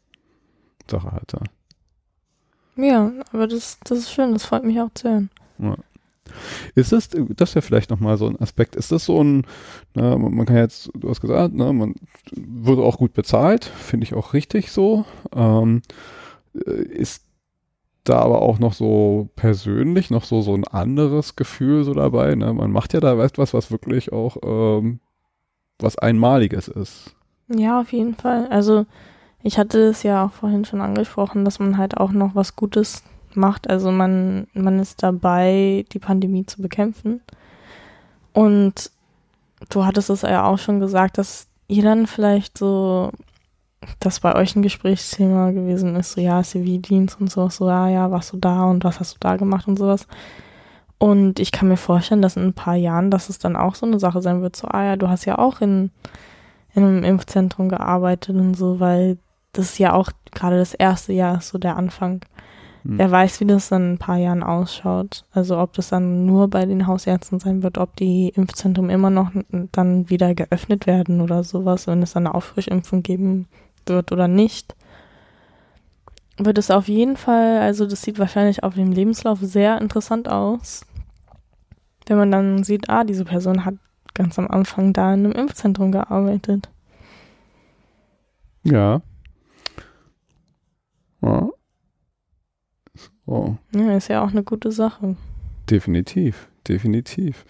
Sache hatte. Ja, aber das, das ist schön, das freut mich auch zu hören. Ist das, das ist ja vielleicht nochmal so ein Aspekt, ist das so ein, na, man man kann jetzt, du hast gesagt, ne, man wurde auch gut bezahlt, finde ich auch richtig so. Ähm, äh, ist da aber auch noch so persönlich noch so, so ein anderes Gefühl so dabei, ne? Man macht ja da etwas, was wirklich auch ähm, was Einmaliges ist. Ja, auf jeden Fall. Also ich hatte es ja auch vorhin schon angesprochen, dass man halt auch noch was Gutes macht. Also man, man ist dabei, die Pandemie zu bekämpfen. Und du hattest es ja auch schon gesagt, dass ihr dann vielleicht so, dass bei euch ein Gesprächsthema gewesen ist, so ja, Zivildienst und so, so ja, ja, warst du da und was hast du da gemacht und sowas. Und ich kann mir vorstellen, dass in ein paar Jahren, dass es dann auch so eine Sache sein wird, so, ah ja, du hast ja auch in, in einem Impfzentrum gearbeitet und so, weil das ja auch gerade das erste Jahr ist so der Anfang. Hm. Wer weiß, wie das dann in ein paar Jahren ausschaut. Also ob das dann nur bei den Hausärzten sein wird, ob die Impfzentren immer noch dann wieder geöffnet werden oder sowas, wenn es dann eine Auffrischimpfung geben wird oder nicht. Wird es auf jeden Fall, also das sieht wahrscheinlich auf dem Lebenslauf sehr interessant aus, wenn man dann sieht, ah, diese Person hat ganz am Anfang da in einem Impfzentrum gearbeitet. Ja. Ja. So. Ja, ist ja auch eine gute Sache. Definitiv, definitiv.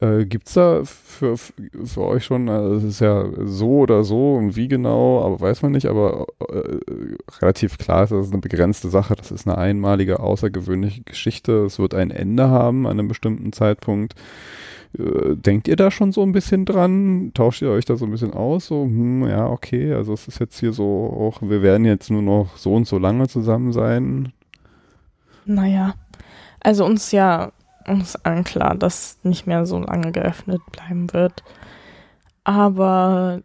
Äh, Gibt es da für, für euch schon, also es ist ja so oder so und wie genau, aber weiß man nicht, aber äh, relativ klar ist, das ist eine begrenzte Sache, das ist eine einmalige, außergewöhnliche Geschichte, es wird ein Ende haben an einem bestimmten Zeitpunkt. Äh, denkt ihr da schon so ein bisschen dran? Tauscht ihr euch da so ein bisschen aus? So, hm, ja, okay, also es ist jetzt hier so auch, wir werden jetzt nur noch so und so lange zusammen sein. Naja, also uns ja, uns allen klar, dass nicht mehr so lange geöffnet bleiben wird. Aber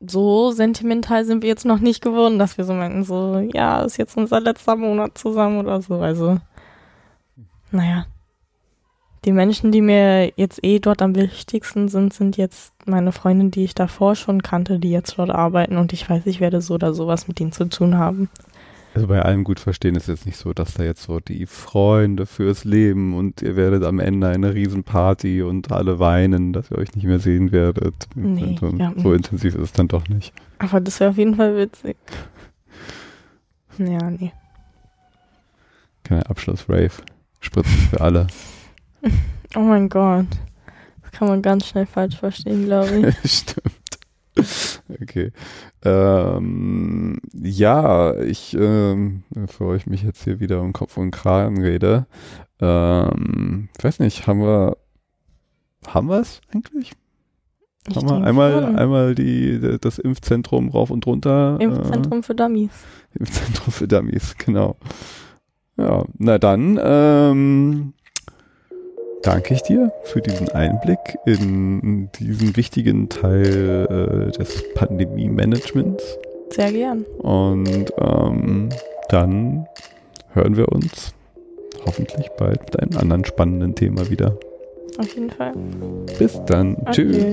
so sentimental sind wir jetzt noch nicht geworden, dass wir so meinten, so, ja, ist jetzt unser letzter Monat zusammen oder so. Also, naja. Die Menschen, die mir jetzt eh dort am wichtigsten sind, sind jetzt meine Freunde, die ich davor schon kannte, die jetzt dort arbeiten und ich weiß, ich werde so oder sowas mit ihnen zu tun haben. Also bei allem gut verstehen ist jetzt nicht so, dass da jetzt so die Freunde fürs Leben und ihr werdet am Ende eine Riesenparty und alle weinen, dass ihr euch nicht mehr sehen werdet. Nee, so, ja. so intensiv ist es dann doch nicht. Aber das wäre auf jeden Fall witzig. *laughs* Ja, nee. Keine Abschluss-Rave. Spritzen für alle. Oh mein Gott. Das kann man ganz schnell falsch verstehen, glaube ich. *laughs* Stimmt. Okay. Ähm, ja, ich, ähm, bevor ich mich jetzt hier wieder um Kopf und Kragen rede, ähm, ich weiß nicht, haben wir, haben wir es eigentlich? Ich haben wir einmal, schon. einmal die, das Impfzentrum rauf und runter? Impfzentrum für Dummies. Äh, Impfzentrum für Dummies, genau. Ja, na dann, ähm, danke ich dir für diesen Einblick in diesen wichtigen Teil äh, des Pandemie-Managements. Sehr gern. Und ähm, dann hören wir uns hoffentlich bald mit einem anderen spannenden Thema wieder. Auf jeden Fall. Bis dann. Okay. Tschüss.